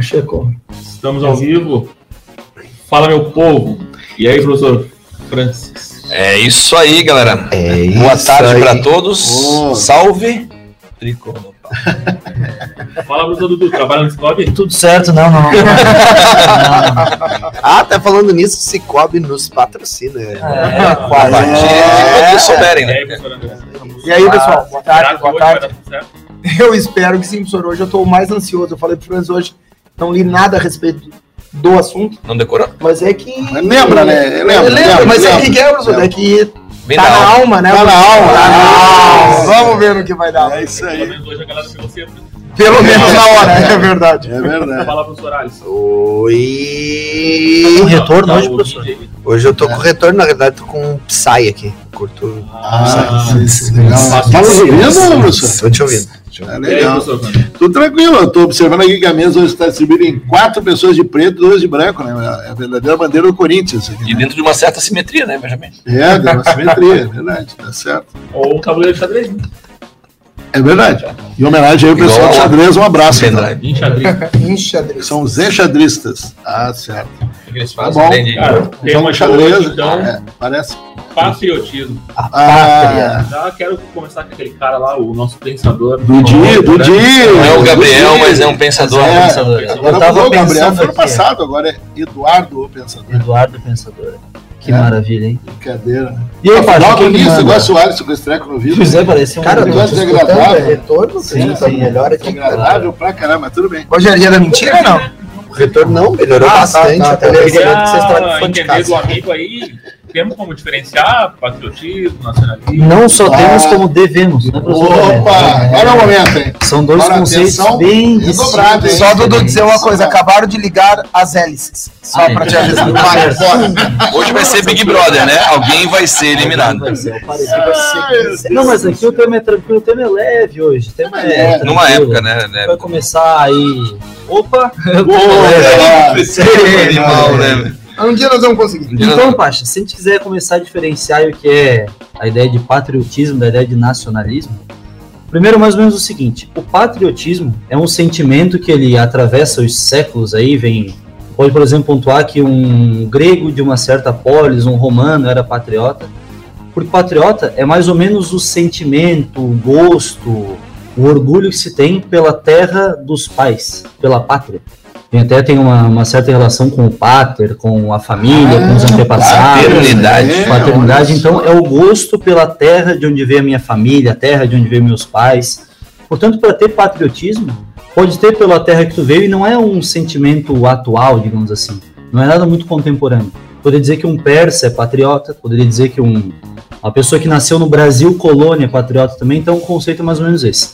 Chegou. Estamos ao vivo. Fala, meu povo. E aí, professor Francis? É isso aí, galera. É Boa isso tarde para todos. Oh. Salve. Tricolor. Fala, professor Dudu. Trabalha no Cicobi? Tudo certo, não, não. ah, tá falando nisso, Cicobi nos patrocina. É, quase. Quando vocês souberem, E né? aí, professor André? E aí, pessoal, boa tarde, boa tarde. Eu espero que sim, professor. Hoje eu tô mais ansioso. Eu falei pro Franz hoje, não li nada a respeito do assunto, Não decorou? mas é que. Mas lembra, né? É, Lembra, lembra, mas é lembra. que é, professor, é que tá na alma. alma, né? Tá na alma. Tá na alma. Vamos ver no que vai dar. É isso Pelo aí. menos hoje a galera pegou cedo. Pelo menos na hora, é verdade. É verdade. Fala, professor Alisson. Oi. retorno Tá hoje, o professor? Hoje eu tô com retorno, na verdade, tô com um Psy aqui. Curto. Ah, Ah, sim, legal. fácil. Tá nos ouvindo, professor? Tô te ouvindo. É E aí, legal. Tô tranquilo, eu tô observando aqui que a mesa hoje está distribuída em quatro pessoas de preto e duas de branco, né? É a verdadeira bandeira do Corinthians. Aqui, E né? dentro de uma certa simetria, né, Benjamin? É, deu uma simetria, é verdade, tá certo. Ou um tabuleiro de xadrez. né? É verdade. Em homenagem aí pessoal ao- xadrez, um abraço. Enxadrez. São os enxadristas. Ah, certo. O que eles Tá fazem? bom. Cara, tem Jogo uma de xadrez, hoje, então, é, parece. patriotismo. Ah, pátria. Já quero começar com aquele cara lá, o nosso pensador. Dudi, Dudi. Não é o Gabriel, Dudi. mas é um pensador. É, um pensador. Agora Eu tava o Gabriel foi no passado, agora é Eduardo o Pensador. Eduardo Pensador. Que É. maravilha, hein? Brincadeira. E aí, Pacho, Afinal, o que no que início, manda? igual o Soares com esse treco no vidro. Pois é, parece um... Cara, eu negócio desagradável. é retorno, Sim, tá sim. melhor aqui. Agradável pra caramba, mas tudo bem. Hoje é dia da mentira ou não? O retorno não, melhorou Ah, tá, bastante. tá, até tá. eu Eu queria que vocês queria tragam temos como diferenciar patriotismo, nacionalismo. Não só Ah. temos como devemos, né? Opa, é o momento, hein? São dois Agora, conceitos atenção, bem hein? Só, Dudu, dizer uma coisa. Acabaram de ligar as hélices. Só Ah, pra te é. avisar. Hoje vai ser Big Brother, né? Alguém vai ser eliminado. Vai ser. Ah, Não, mas aqui o tema é tranquilo, o tema é leve hoje. O tema é, É, Numa época, né? né? Vai começar aí. Opa! Boa, Esse animal, né? Um dia nós vamos conseguir. Então, Pacha, se a gente quiser começar a diferenciar o que é a ideia de patriotismo da ideia de nacionalismo, primeiro mais ou menos o seguinte: o patriotismo é um sentimento que ele atravessa os séculos aí, vem. Pode, por exemplo, pontuar que um grego de uma certa polis, um romano, era patriota. Porque patriota é mais ou menos o sentimento, o gosto, o orgulho que se tem pela terra dos pais, pela pátria. Tem até tem uma, uma certa relação com o pater, com a família, com os Ah, antepassados. paternidade. É, Paternidade, então, é o gosto pela terra de onde veio a minha família, a terra de onde veio meus pais. Portanto, para ter patriotismo, pode ter pela terra que tu veio e não é um sentimento atual, digamos assim. Não é nada muito contemporâneo. Poderia dizer que um persa é patriota, poderia dizer que um, uma pessoa que nasceu no Brasil, colônia, é patriota também, então o conceito é mais ou menos esse.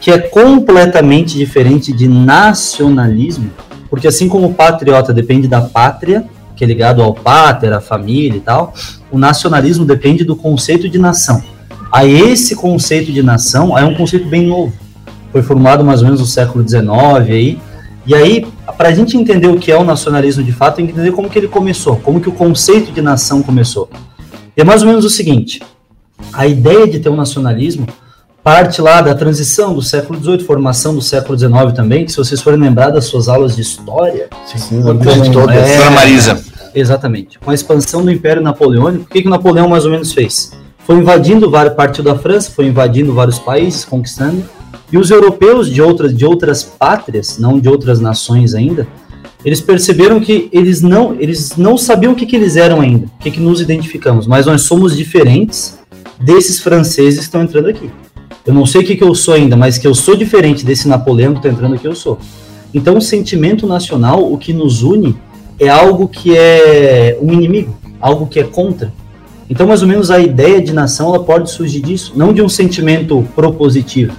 Que é completamente diferente de nacionalismo, porque assim como o patriota depende da pátria, que é ligado ao pater, à família e tal, o nacionalismo depende do conceito de nação. A esse conceito de nação é um conceito bem novo. Foi formulado mais ou menos no século XIX aí. E aí, para a gente entender o que é o nacionalismo de fato, tem que entender como que ele começou, como que o conceito de nação começou. E é mais ou menos o seguinte: a ideia de ter um nacionalismo parte lá da transição do século XVIII, formação do século XIX também, que se vocês forem lembrar das suas aulas de história, Sim, como- todas. é, Dona Marisa. Exatamente. Com a expansão do Império Napoleônico, o que, que o Napoleão mais ou menos fez? Foi invadindo várias partes da França, foi invadindo vários países, conquistando, e os europeus de outras, de outras pátrias, não de outras nações ainda, eles perceberam que eles não, eles não sabiam o que, que eles eram ainda, o que, que nos identificamos, mas nós somos diferentes desses franceses que estão entrando aqui. Eu não sei o que, que eu sou ainda, mas que eu sou diferente desse Napoleão que está entrando aqui, eu sou. Então, o sentimento nacional, o que nos une, é algo que é um inimigo, algo que é contra. Então, mais ou menos, a ideia de nação ela pode surgir disso, não de um sentimento propositivo,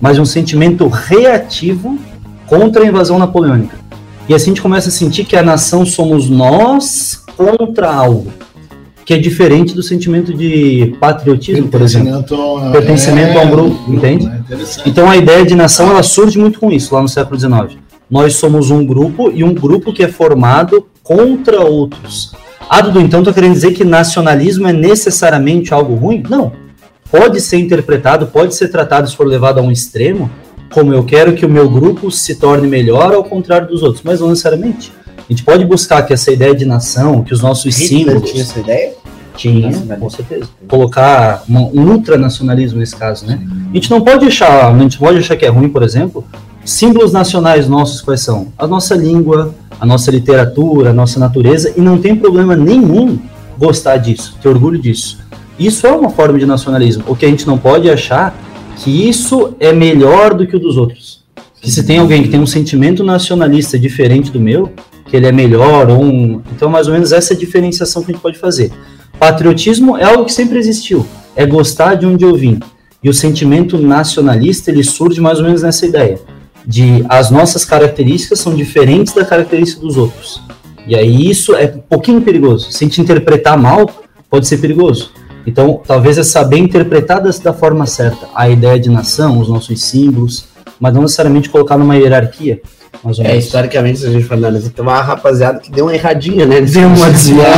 mas de um sentimento reativo contra a invasão napoleônica. E assim a gente começa a sentir que a nação somos nós contra algo, que é diferente do sentimento de patriotismo, por exemplo. Pertencimento, a um grupo, entende? Interessante. Então a ideia de nação ela surge muito com isso lá no século XIX. Nós somos um grupo e um grupo que é formado contra outros. Ah, Dudu, então tá querendo dizer que nacionalismo é necessariamente algo ruim? Não. Pode ser interpretado, pode ser tratado se for levado a um extremo, como eu quero que o meu grupo se torne melhor ao contrário dos outros, mas não necessariamente. A gente pode buscar que essa ideia de nação, que os nossos símbolos. tinha essa ideia? Tinha, com certeza. Colocar um ultranacionalismo nesse caso, né? A gente não pode achar, a gente pode achar que é ruim, por exemplo, símbolos nacionais nossos quais são? A nossa língua, a nossa literatura, a nossa natureza, e não tem problema nenhum gostar disso, ter orgulho disso. Isso é uma forma de nacionalismo. O que a gente não pode achar que isso é melhor do que o dos outros. Que se tem alguém que tem um sentimento nacionalista diferente do meu, que ele é melhor ou um... Então, mais ou menos essa é a diferenciação que a gente pode fazer. Patriotismo é algo que sempre existiu, é gostar de onde eu vim. E o sentimento nacionalista, ele surge mais ou menos nessa ideia, de as nossas características são diferentes da característica dos outros. E aí isso é um pouquinho perigoso. Se a gente interpretar mal, pode ser perigoso. Então, talvez é saber interpretar da, forma certa a ideia de nação, os nossos símbolos, mas não necessariamente colocar numa hierarquia. É, historicamente, se a gente for analisar, tem uma rapaziada que deu uma erradinha, né? Deu uma desviada.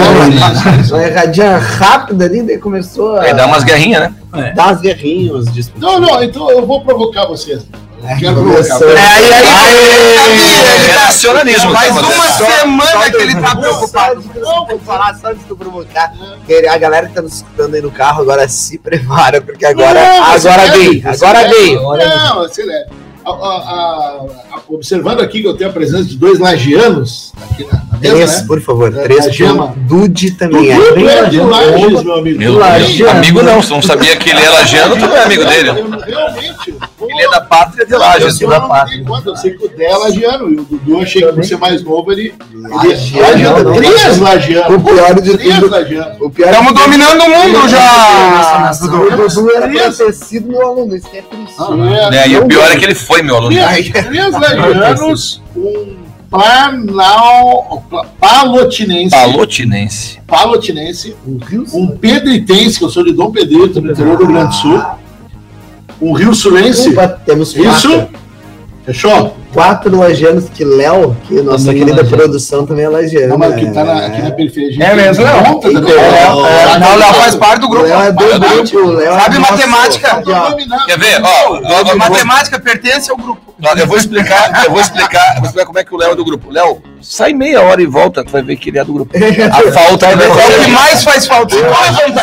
Uma erradinha rápida ali, daí começou a Aí dá umas guerrinhas, né? dar umas guerrinhas. Não, não, então eu vou provocar vocês. Eu quero provocar. É, aí, aí, é nacionalismo. Mais tá uma semana que ele tá preocupado. Não, vou falar só antes de eu provocar. que A galera que tá nos escutando aí no carro agora se prepara, porque agora, Não, agora vem, agora vem. Não, acelere. A- a- a- observando aqui que eu tenho a presença de dois lagianos aqui na, na mesa, Três, né? por favor, É, três. a Gema. com Dude também. Dudu é. é de Lages, meu amigo. Meu. Deus, amigo não, se não sabia que ele é lajeano, tu não é amigo dele. Eu, realmente. É da pátria de eu Lages. sou da pátria. Eu sei que o Dé é lagiano. E o Dudu achei que por ser mais novo, ele. é Lagiano, Três O lagianos. pior de tudo. O pior Estamos dominando o mundo já, O Dudu era pra ter sido meu aluno, isso que é triste. Três- É, e o pior é que ele foi meu aluno. Três, lagianos, um planal, palotinense, Palotinense. palotinense, um pedritense, que eu sou de Dom Pedrito, no interior do Rio Grande do Sul, um rio sulense, Opa, temos quatro. isso, fechou? Quatro lagianos que Léo, que nossa Também querida lagiano. produção também é lagiano. Não, mas que né? tá na- aqui na periferia. É mesmo, Léo? É? Não, Léo faz parte do O grupo. Léo é do não. grupo, o Léo é Sabe nosso- matemática? Ó. Quer ver? Ó, ó, A matemática pertence ao grupo. Eu vou explicar, eu vou explicar, eu vou explicar como é que o Léo é do grupo. Léo, sai meia hora e volta, tu vai ver que ele é do grupo. A falta é É o que mais faz falta.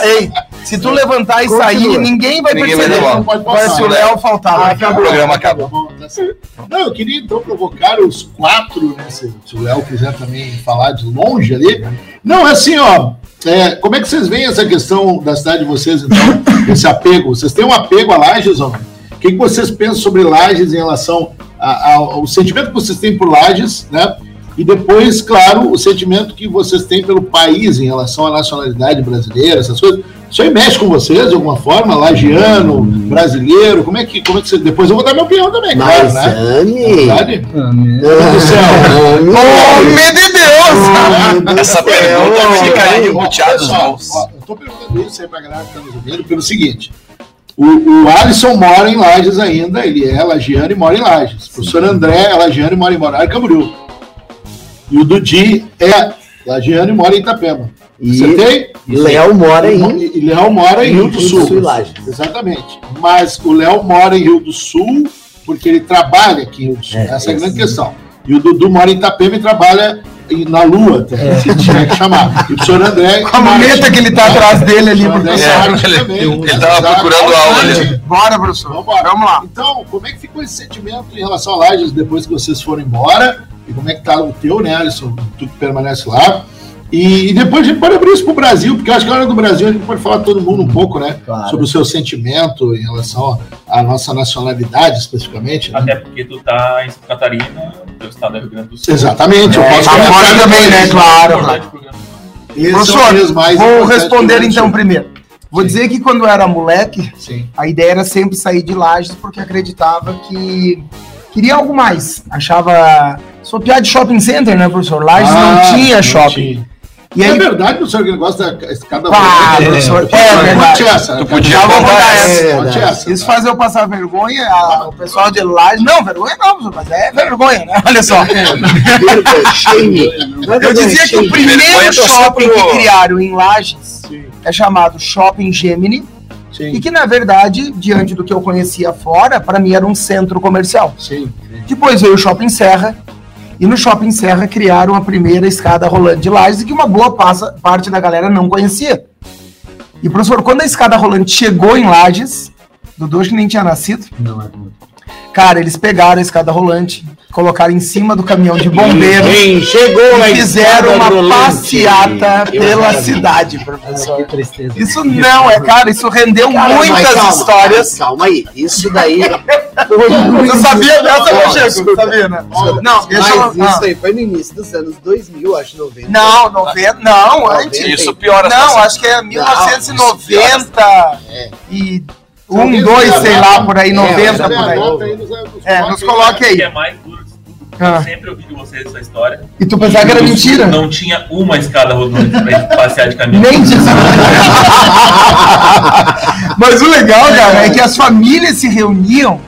Ei, se tu levantar e sair, Continua. ninguém vai Ninguém vai perceber. levar. Não pode passar, o né? Léo faltar, O programa acaba. Tá bom, tá certo. Não, eu queria então provocar os quatro, né? Se, se o Léo quiser também falar de longe ali. Não, é assim, ó. é, como é que vocês veem essa questão da cidade de vocês, então? esse apego? Vocês têm um apego a Lages, ó? O que, que vocês pensam sobre Lages em relação a- ao, ao sentimento que vocês têm por Lages, né? E depois, claro, o sentimento que vocês têm pelo país em relação à nacionalidade brasileira, essas coisas. Isso aí mexe com vocês de alguma forma? Lagiano, brasileiro? Como é que, como é que você. Depois eu vou dar minha opinião também, claro, Mas, né? Anne... Verdade? Amém. Meu Deus do céu. Homem de Deus! Essa pergunta fica aí embuteada nos ó, eu tô perguntando isso aí pra galera que tá nos ouvindo pelo seguinte. O, o Alisson mora em Lages ainda, ele é lagiano e mora em Lages. O professor André é lagiano e mora em Morar Camboriú. E o Dudi é lagiano e mora em Itapema. E Você tem? Léo mora em... E Léo mora em Rio do Sul. e Lages. Exatamente. Mas o Léo mora em Rio do Sul porque ele trabalha aqui em Rio do Sul. É, Essa é a grande questão. E o Dudu mora em Itapema e trabalha em- na Lua, se tiver que chamar. E o professor André. Com a muleta que ele tá atrás dele ali. Professor. É, ele- também. ele tava procurando a aula ali. Bora, professor. Vambora. Vamos lá. Então, como é que ficou esse sentimento em relação a Lages depois que vocês foram embora? E como é que tá o teu, né, Alisson? Tu que permanece lá. E, e depois a gente pode abrir isso pro Brasil, porque eu acho que na hora do Brasil a gente pode falar todo mundo um pouco, né? Claro. Sobre o seu sentimento em relação à nossa nacionalidade, especificamente. né? Até porque tu tá em Santa Catarina, teu estado é Rio Grande do Sul. Exatamente. eu É, posso tá comentar fora também, né? Claro. Do é o Professor, mais Vou responder do então primeiro. Vou Sim. dizer que quando eu era moleque, Sim. a ideia era sempre sair de Lages porque acreditava que queria algo mais. Achava. Sou piada de shopping center, né, professor? Lages Ah, não tinha shopping. tinha. E É aí, verdade, professor, que ele gosta da escada Ah, rolante? professor, É, é verdade. Essa. Tu podia Já vou contar contar essa. essa. Conte essa. Isso faz eu passar vergonha, a- o pessoal de Laje. Não, vergonha não, professor, mas é vergonha, né? Olha só. Eu dizia que o primeiro shopping que criaram em Lages é chamado Shopping Gemini. Sim, E que, na verdade, diante do que eu conhecia fora, para mim era um centro comercial. sim. Depois veio o Shopping Serra. E no Shopping Serra criaram a primeira escada rolante de Lages, que uma boa passa- parte da galera não conhecia. E, professor, quando a escada rolante chegou em Lages, Dudu acho que nem tinha nascido, Não, é. Cara, eles pegaram a escada rolante, colocaram em cima do caminhão de bombeiro chegou e fizeram uma passeata Eu pela cidade, professor. Que tristeza. Isso não, é, cara, isso rendeu Cara, muitas calma, histórias. Calma aí, isso daí. Você sabia dessa, Ó, Pacheco? Sabia, né? Não, deixa eu... Mas isso aí foi no início dos anos 2000, acho 90. Não, 90, não, antes. Isso piora a Não, acho que é 1990 É. e um, dois, sei lá, por aí, É, 90 Sabe por a aí. É, coloca nos aí. coloque que aí. é mais duro de tudo. Ah. Eu sempre ouvi de vocês essa história. E tu pensava que era mentira? Não tinha uma escada rodante pra gente passear de caminhão. Nem disso. Mas o legal, cara, é que as famílias se reuniam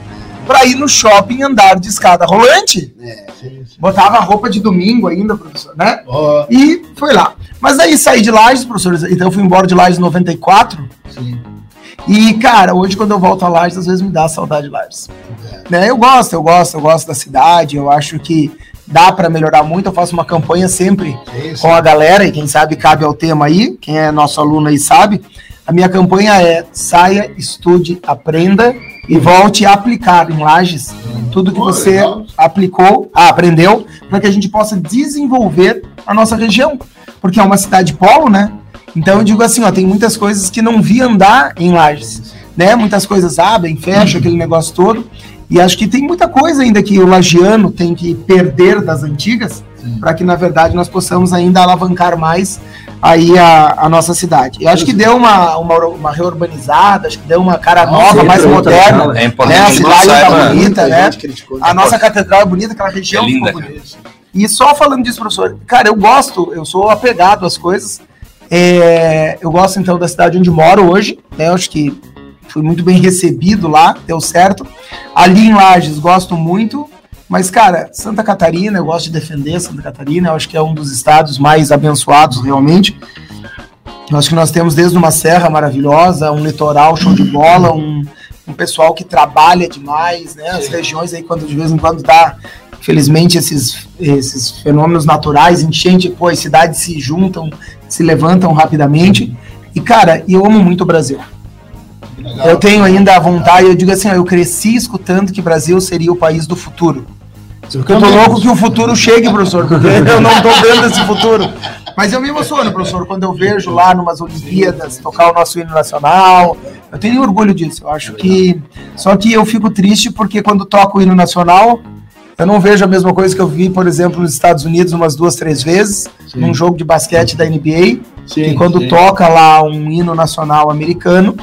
pra ir no shopping andar de escada rolante. Botava a roupa de domingo ainda, professor, né? Ó, E foi lá. Mas aí saí de Lages, professor. Então eu fui embora de Lages em 94. sim. E, cara, hoje quando eu volto a Lages, às vezes me dá saudade de Lages. Né? Eu gosto, eu gosto, eu gosto da cidade. Eu acho que dá pra melhorar muito. Eu faço uma campanha sempre sim. com a galera, e quem sabe cabe ao tema aí, quem é nosso aluno aí sabe. A minha campanha é saia, estude, aprenda e volte a aplicar em Lages tudo que você aplicou, ah, aprendeu, para que a gente possa desenvolver a nossa região. Porque é uma cidade polo, né? Então eu digo assim, ó, tem muitas coisas que não vi andar em Lages, né? Muitas coisas abrem, fecham, aquele negócio todo. E acho que tem muita coisa ainda que o lagiano tem que perder das antigas, para que na verdade nós possamos ainda alavancar mais aí a, a nossa cidade. Eu acho que deu uma, uma, uma reurbanizada, acho que deu uma cara nova, mais moderna. É Né? importante A que cidade tá saiba. bonita, né? A nossa catedral é bonita, aquela região É linda, bonita. E só falando disso, professor, cara, eu gosto, eu sou apegado às coisas. É, eu gosto então da cidade onde moro hoje, né? Eu acho que fui muito bem recebido lá, deu certo. Ali em Lages, gosto muito. Mas, cara, Santa Catarina, eu gosto de defender Santa Catarina, eu acho que é um dos estados mais abençoados realmente. Eu acho que nós temos desde uma serra maravilhosa, um litoral show de bola, um, um pessoal que trabalha demais, né? As regiões aí, quando de vez em quando dá, infelizmente, esses, esses fenômenos naturais, enchente, pô, as cidades se juntam, se levantam rapidamente. E, cara, eu amo muito o Brasil. Eu tenho ainda a vontade, eu digo assim, ó, eu cresci escutando que Brasil seria o país do futuro. Porque eu tô louco que o futuro chegue, professor, porque eu não tô vendo esse futuro. Mas eu me emociono, professor, quando eu vejo lá numas Olimpíadas tocar o nosso hino nacional. Eu tenho orgulho disso. Eu acho que. Só que eu fico triste porque quando toca o hino nacional, eu não vejo a mesma coisa que eu vi, por exemplo, nos Estados Unidos umas duas, três vezes, num jogo de basquete da NBA. que quando toca lá um hino nacional americano,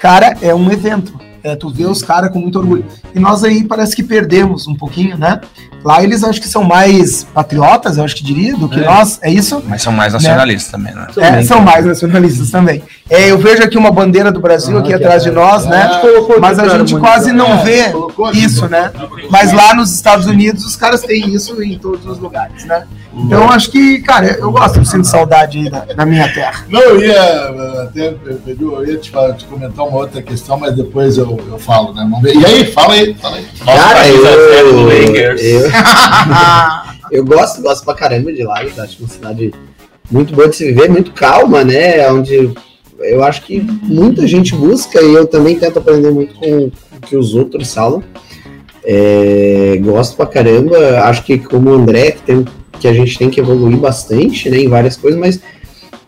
cara, é um evento. É, tu vê os caras com muito orgulho. E nós aí parece que perdemos um pouquinho, né? Lá eles acho que são mais patriotas, eu acho que diria, do que nós. É isso? Mas são mais nacionalistas também, né? É, são mais nacionalistas também. É, eu vejo aqui uma bandeira do Brasil aqui atrás de nós, né? Mas a gente quase não vê colocou aqui, isso, né? Mas lá nos Estados Unidos os caras têm isso em todos os lugares, né? Então eu acho que, cara, eu gosto, eu sinto saudade aí da, da minha terra. Não, eu ia eh, até, Pedro, eu ia te, falar- te comentar uma outra questão, mas depois eu, eu falo, né? Vamos ver. E aí, fala aí, fala aí. Nosso Cara, eu, eu, eu gosto, gosto pra caramba de Lages, acho uma cidade muito boa de se viver, muito calma, né? Onde eu acho que muita gente busca e eu também tento aprender muito com o que os outros falam. É, gosto pra caramba, acho que como o André, que, tem, que a gente tem que evoluir bastante, né, em várias coisas, mas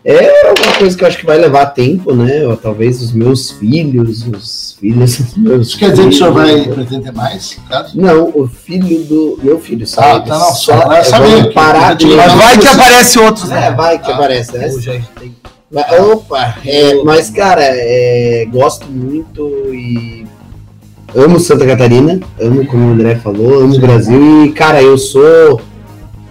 é uma coisa que eu acho que vai levar tempo, né? Ou talvez os meus filhos, os filhos dos meus Isso quer dizer que o senhor vai pretender mais? Caso? Não, o filho do meu filho, Ah, sabe? tá, não, Só só vai eu saber. parar de Mas vai que aparece outros, né? É, vai que Ah, aparece, né? Hoje a gente tem Mas, Opa, é, mas cara, é, gosto muito e amo Santa Catarina, amo como o André falou, amo o Brasil e cara, eu sou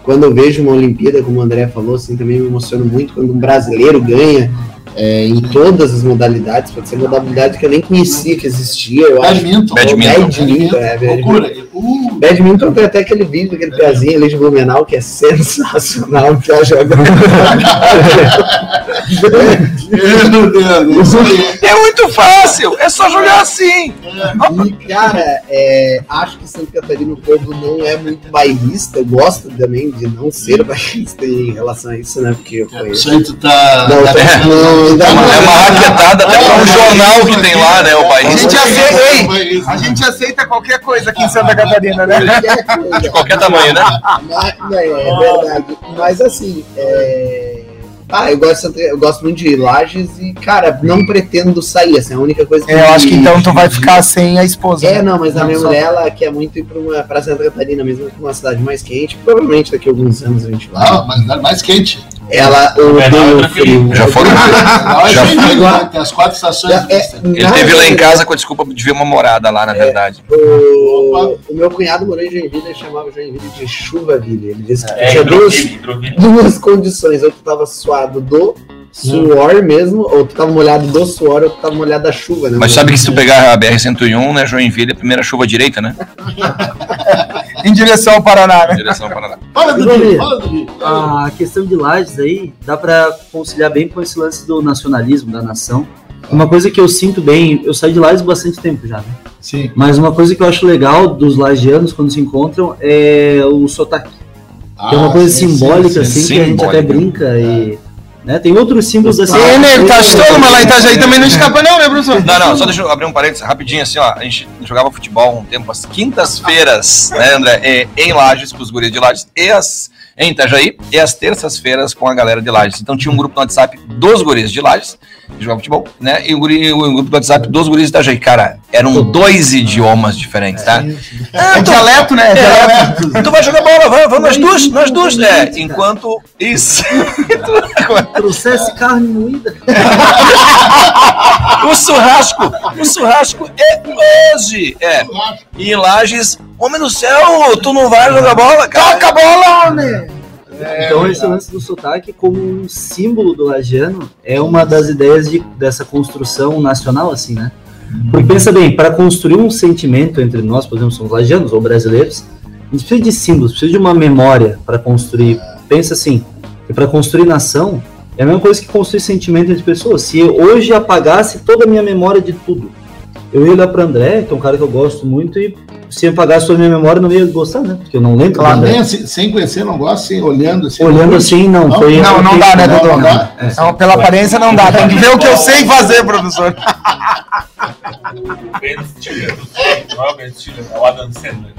quando eu vejo uma Olimpíada, como o André falou, assim, também me emociono muito quando um brasileiro ganha é, em todas as modalidades. Pode ser modalidade que eu nem conhecia que existia. Eu acho. Badminton. Badminton. Badminton, é, badminton. Loucura. Uh, Badminton tem até aquele vídeo daquele pezinho ali de Blumenau que é sensacional, que ela joga. meu Deus. É muito fácil, é só jogar assim. E, cara, é, acho que Santa Catarina, o povo não é muito bairrista. Eu gosto também de não ser bairrista em relação a isso, né? Porque eu Isso conheço. aí tu tá. Não, tá tá- ainda É uma, é uma raquetada até pra um jornal que tem lá, né? O A país. gente aceita, isso. a gente aceita qualquer coisa aqui em Santa Catarina, né? De qualquer tamanho, né? Não, é verdade. Mas assim, é... Ah, eu gosto, eu gosto muito de Lages e, cara, não pretendo sair, assim, a única coisa É, eu acho que então tu vai ficar sem a esposa. É, né? não, mas a Não, minha só- mulher, ela quer muito ir pra, uma, pra Santa Catarina, mesmo que uma cidade mais quente. Provavelmente daqui a alguns anos a gente vai. Ah, mas mais quente. Ela odeia o tranquilo. frio. Já foram. Lá Já- é Joinville, né? Tem as quatro estações. É, mistas. Ele teve lá em verdade, casa com a desculpa de ver uma morada lá, na verdade. O, o meu cunhado morou em Joinville e chamava Joinville de Chuvaville. Ele disse que É, tinha duas, duas condições. Ou tu tava suado do suor mesmo, ou tu tava molhado do suor, ou tu tava molhado da chuva, né? Mas sabe que se tu pegar a BR-101, né, Joinville, é a primeira chuva direita, né? Em direção ao Paraná, Em né? direção ao Paraná. Fala do fala do. A questão de Lages aí dá pra conciliar bem com esse lance do nacionalismo, da nação. Uma coisa que eu sinto bem, eu saí de Lages há bastante tempo já, né? Sim. Mas uma coisa que eu acho legal dos lagianos quando se encontram é o sotaque. Que é uma Ah, coisa sim, simbólica, sim, assim, sim, que a gente até simbólica. brinca e. Né? Tem outros símbolos assim. Sim, nego, tá estourando, mas lá em Itajaí também não escapa não, né, professor? Não, não, só deixa eu abrir um parênteses rapidinho assim, ó. A gente jogava futebol um tempo, às quintas-feiras, né, André? É, em Lages, com os guris de Lages, e as, em Itajaí, e às terças-feiras com a galera de Lages. Então tinha um grupo no WhatsApp dos guris de Lages, que jogava futebol, né? E o, guri, o grupo do WhatsApp dos guris de Itajaí. Cara, eram dois idiomas diferentes, tá? É dialeto, né? É dialeto. Tu vai jogar bola, vai, vamos nós duas, nós duas. É, enquanto. Isso. Trouxesse carne moída. o churrasco, o churrasco é hoje. É. E em Lages, homem do céu, tu não vai jogar bola, cara? Toca a bola, homem! Então esse lance do sotaque como um símbolo do lagiano é uma das ideias de, dessa construção nacional, assim, né? Porque pensa bem, para construir um sentimento entre nós, por exemplo, somos lagianos ou brasileiros, a gente precisa de símbolos, precisa de uma memória para construir. Pensa assim, que para construir nação é a mesma coisa que construir sentimento entre pessoas. Se eu hoje apagasse toda a minha memória de tudo, eu ia olhar para André, que é um cara que eu gosto muito, e se eu apagasse toda a minha memória, não ia gostar, né? Porque eu não lembro Claro, nem assim, sem conhecer, não gosta, assim, olhando assim. Olhando assim, não, Não, foi Não, não dá, né, Não, Dudu? não dá. É. Não, pela aparência não dá. Tem que ver o que eu sei fazer, professor. O Ben Stiller. Não é o Ben Stiller, é o Adam Sandler.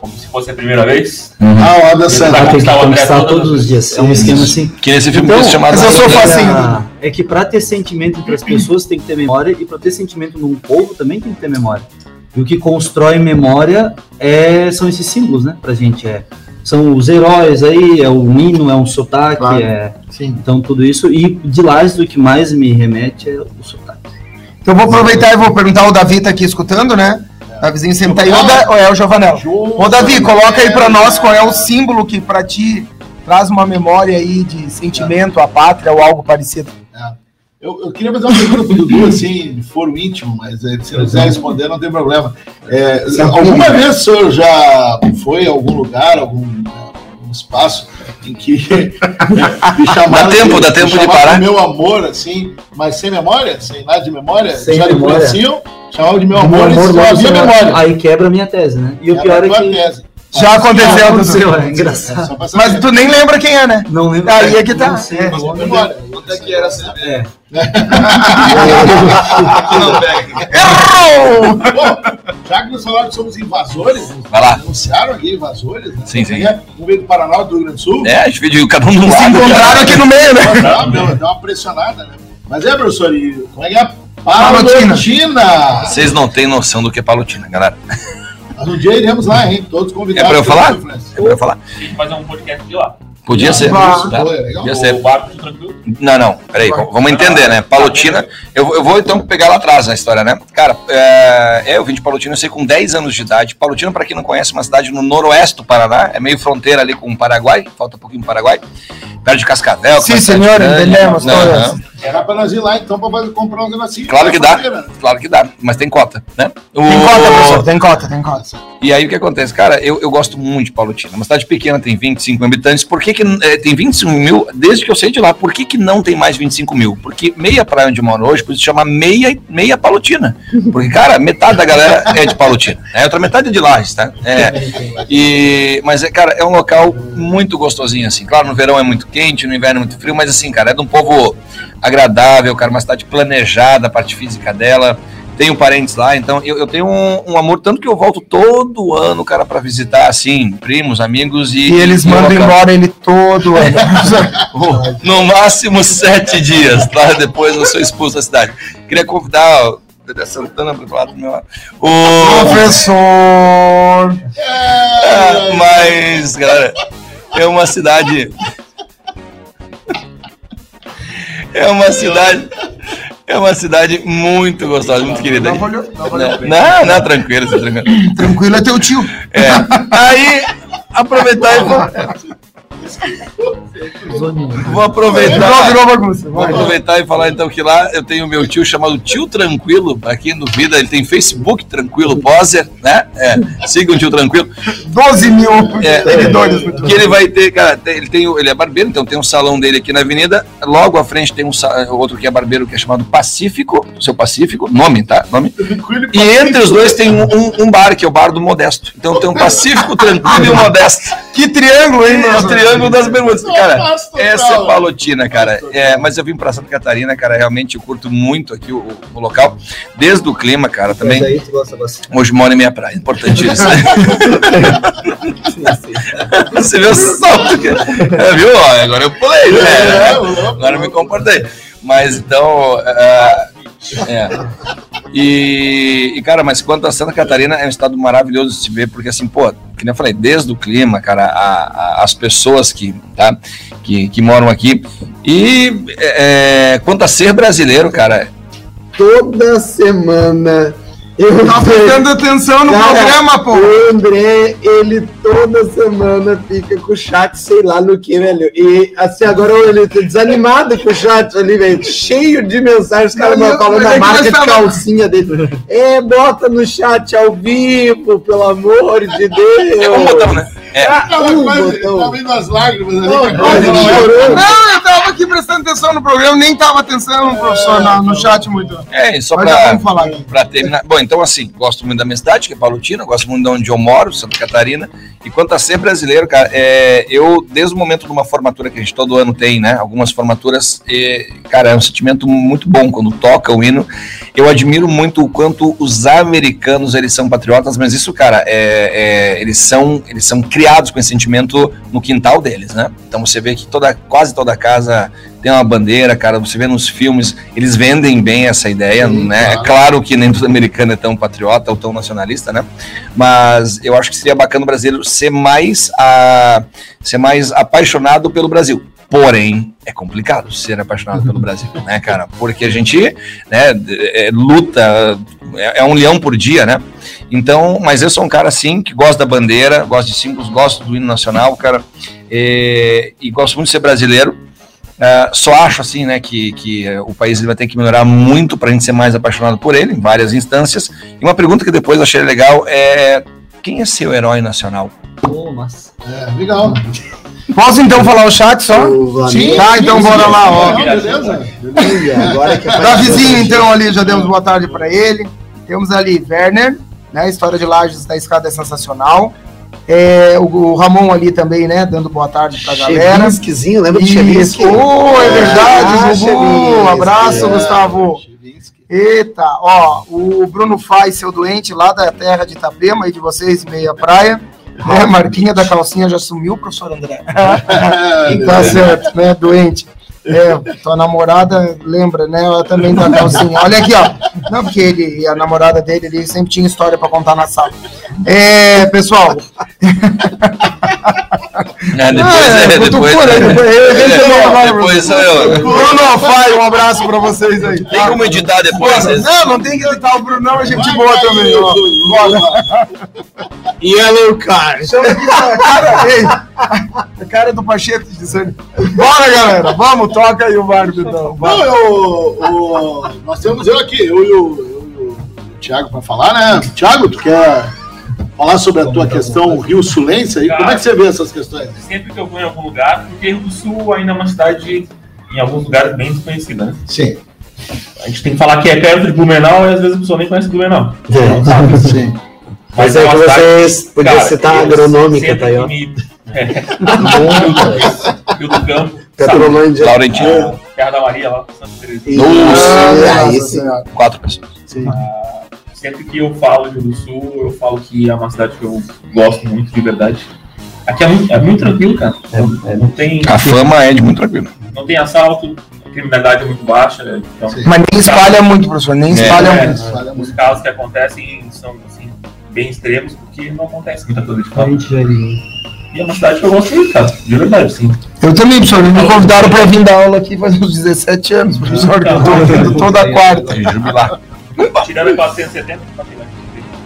Como se fosse a primeira vez. Ah, o Adam Ele Sandler. Tem que Conquistar o todos os dias. É um esquema assim. Que nesse filme Então, chamado. mas eu sou é, facinho. É que pra ter sentimento entre as pessoas tem que ter memória, e pra ter sentimento num povo também tem que ter memória. E o que constrói memória é, são esses símbolos, né? Pra gente. É, são os heróis aí, é o hino, é um sotaque, Claro. é, Sim. então tudo isso. E de lá do que mais me remete é o sotaque. Então eu vou aproveitar e vou perguntar, o Davi tá aqui escutando, né? Davizinho senta aí, ou, da, ou é o Giovanel? Ô Davi, coloca aí pra nós qual é o símbolo que pra ti traz uma memória aí de sentimento à pátria ou algo parecido. Eu, eu queria fazer uma pergunta pro Dudu, assim, de foro íntimo, mas eh, se não quiser responder, não tem problema. É, alguma vez o senhor já foi a algum lugar, algum, algum espaço em que me chamaram Dá tempo, dá me tempo de parar. meu amor, assim, mas sem memória? Sem nada de memória? Sem já memória. conheciam, chamavam de meu amor, e amor, só logo havia memória. Aí quebra a minha tese, né? E o pior é que. tese. Já aconteceu, Dudu. aconteceu, é engraçado. Mas tu nem lembra quem é, né? Não lembro. Aí é que tá. Não sei, É. Não memória. Quanto é que era essa? É. Errou! Bom, já que nós falaram que somos invasores, Vai lá. anunciaram aqui invasores, né? Sim, sim. Um veio do Paraná, do Rio Grande do Sul. É, a gente viu cada um no Se lado. encontraram aqui no meio, né? Dá, uma pressionada, né? Mas é, professor, e como é que é? Palotina. Palotina! Vocês não têm noção do que é palotina, galera. Mas um dia iremos lá, hein? Todos convidados. É pra eu falar? É pra eu falar? A gente fazer um podcast de lá. Podia ser. Isso, tá? é. Podia O ser. barco tranquilo. Não, não, peraí, vamos entender, né? Palotina, eu, eu vou então pegar lá atrás na história, né? Cara, é, eu vim de Palotina, eu sei, com 10 anos de idade. Palotina, para quem não conhece, é uma cidade no noroeste do Paraná, é meio fronteira ali com o Paraguai, falta um pouquinho do Paraguai, perto de Cascavel. Sim, senhor, entendemos Aham. todas. Dá pra nós ir lá então pra fazer- comprar uns negocinhos. Claro que dá, claro que dá, mas tem cota, né? Tem cota, professor, tem cota, tem cota. E aí o que acontece? Cara, eu, eu gosto muito de Palotina. Uma cidade pequena, tem 25 mil habitantes. Por que, que eh, tem 25 mil desde que eu saí de lá? Por que, que não tem mais 25 mil? Porque meia praia onde eu moro hoje, por isso chama meia, meia Palotina. Porque, cara, metade da galera é de Palotina. Né? A outra metade é de Lages, tá? É, e, mas, é, cara, é um local muito gostosinho, assim. Claro, no verão é muito quente, no inverno é muito frio, mas assim, cara, é de um povo agradável, cara, uma cidade planejada, a parte física dela tenho parentes lá, então eu, eu tenho um, um amor, tanto que eu volto todo ano, cara, para visitar, assim, primos, amigos e. E eles mandam embora ele todo ano. No máximo sete dias, tá? Depois eu sou expulso da cidade. Queria convidar o Dedé Santana para falar do meu lado. O... Professor! Ah, mas, galera, é uma cidade. É uma cidade. É uma cidade muito gostosa, muito querida. Não, valeu, não, valeu. Não, não, tranquilo, tá tranquilo. Tranquilo é teu tio. É. Aí, aproveitar e vou, aproveitar. Virou, bagunça. Vou aproveitar e falar então que lá eu tenho meu tio chamado Tio Tranquilo, pra quem duvida, ele tem Facebook Tranquilo Poser, né? É, siga o Tio Tranquilo. 12 mil É, seguidores no que ele vai ter, cara, ele tem, o- ele é barbeiro, então tem um salão dele aqui na avenida. Logo à frente tem um outro que é barbeiro que é chamado Pacífico, seu Pacífico, nome, tá? Nome. E entre os dois tem um, um- bar que é o bar do Modesto. Então tem um Pacífico tranquilo e um Modesto. Que triângulo, hein, É o mano? Triângulo das bermudas. Cara, essa é Palotina, cara. É, mas eu vim pra Santa Catarina, cara. Realmente eu curto muito aqui o, o local. Desde o clima, cara, também. Mas aí tu gosta bastante. Hoje moro em minha praia, importante isso. Você viu o salto que. É, viu? Ó, Agora eu pulei, né? Agora eu me comportei. Mas então. é, é. E, e, cara, mas quanto a Santa Catarina, é um estado maravilhoso de se ver, porque assim, pô, que nem eu falei, desde o clima, cara, a- a- as pessoas que, tá, que, que moram aqui. E é, quanto a ser brasileiro, cara, Toda semana eu Tá prestando atenção no Cara, programa, pô. O André, ele toda semana fica com o chat, sei lá no que, velho. E assim, agora ele tá desanimado com o chat ali, velho. Cheio de mensagens, os caras falando é a marca de tava- calcinha dele. É, bota no chat ao vivo, pelo amor de Deus. é um botão, né? É. Ah, Tava um quase- botão. tava indo as lágrimas ali. Não, que quase não é? chorando. Não, eu tava aqui prestando atenção no programa, nem tava atenção, professor, no, no chat muito. É, só Mas pra, vamos falar aqui. pra terminar. Bom, então assim, gosto muito da minha cidade, que é Palutina, gosto muito de onde eu moro, Santa Catarina. E quanto a ser brasileiro, cara, é, eu, desde o momento de uma formatura que a gente todo ano tem, né? Algumas formaturas, é, cara, é um sentimento muito bom quando toca o hino. Eu admiro muito o quanto os americanos eles são patriotas, mas isso, cara, é, é, eles, são, eles são criados com esse sentimento no quintal deles, né? Então você vê que toda, quase toda casa tem uma bandeira, cara. Você vê nos filmes, eles vendem bem essa ideia, Sim, né? É claro. claro que nem todo americano é tão patriota ou tão nacionalista, né? Mas eu acho que seria bacana o brasileiro ser mais, a, ser mais apaixonado pelo Brasil. Porém, é complicado ser apaixonado pelo Brasil, né, cara? Porque a gente né, é, luta, é, é um leão por dia, né? Então, mas eu sou um cara assim que gosta da bandeira, gosto de símbolos, gosto do hino nacional, cara, é, e gosto muito de ser brasileiro. Ah, só acho assim, né, que, que eh, o país ele vai ter que melhorar muito para a gente ser mais apaixonado por ele, em várias instâncias. E uma pergunta que depois eu achei legal é: quem é seu herói nacional? Mas... É, legal. Posso então falar o chat só? O Flamengo. Tá, então bora lá, ó. Beleza? Ih, Agora que Davizinho, então, ali, já demos boa tarde para ele. Temos ali Werner, né? História de Lages da escada é sensacional. É, o, o Ramon ali também, né? Dando boa tarde pra galera. Chevinskyzinho, lembra de. Chevinsky? Oh, é verdade, Ah. Chevinsky. Abraço, É. Gustavo. Eita, ó, o Bruno Faz, seu doente, lá da terra de Itapema, aí de vocês, meia praia. Né, Marquinha da calcinha já sumiu, professor André. tá certo, né, doente. É, tua namorada, lembra, né? Ela também da calcinha. Olha aqui, ó. Não, porque ele e a namorada dele, ele sempre tinha história pra contar na sala. É, pessoal. É, depois Ah, é, é, depois. É. depois- eu- É, Depois sou eu. Bruno Alfai, um abraço pra vocês aí. Tem como editar depois? Não, não tem que editar o Bruno, não, é gente boa também. Ó. Bora. Yellow Card. Chama aqui cara, ei, a cara do Pacheco dizendo. Bora, galera, vamos, toca aí o barco então. Não, eu, o- nós temos eu aqui, eu e o, eu e o Thiago para falar, né? Thiago, tu quer falar sobre a tua questão Rio Sulense aí? Como é que você vê essas questões? Sempre que eu vou em algum lugar, porque Rio do Sul ainda é uma cidade, em alguns lugares, bem desconhecida, né? Sim. A gente tem que falar que é perto de Blumenau e às vezes a pessoa nem conhece Blumenau. É. Não sabe. Sim. Mas é uma que cidade- vocês podiam Cara, citar a agronômica, tá aí, ó. me- É. Rio do Campo, Petrolândia. Laurentino. Terra da Maria lá, Santa Terezinha. Nossa, aí Nossa sim. Quatro pessoas. Sempre que eu falo de Rio do Sul, eu falo que é uma cidade que eu gosto muito, de verdade. Aqui é muito, é muito tranquilo, cara. Não, não tem, A fama é de muito tranquilo. não tem assalto, a criminalidade é muito baixa. né? Então, Mas nem espalha muito, professor, nem espalha é, muito. os casos que acontecem são assim, bem extremos, porque não acontece muita coisa de A fato. gente já E é uma cidade que eu gosto muito, cara. De verdade, sim. Eu também, professor, me convidaram para vir dar aula aqui faz uns 17 anos, professor, que eu tô vindo toda quarta. De jubilar. Tirando a 470, que tá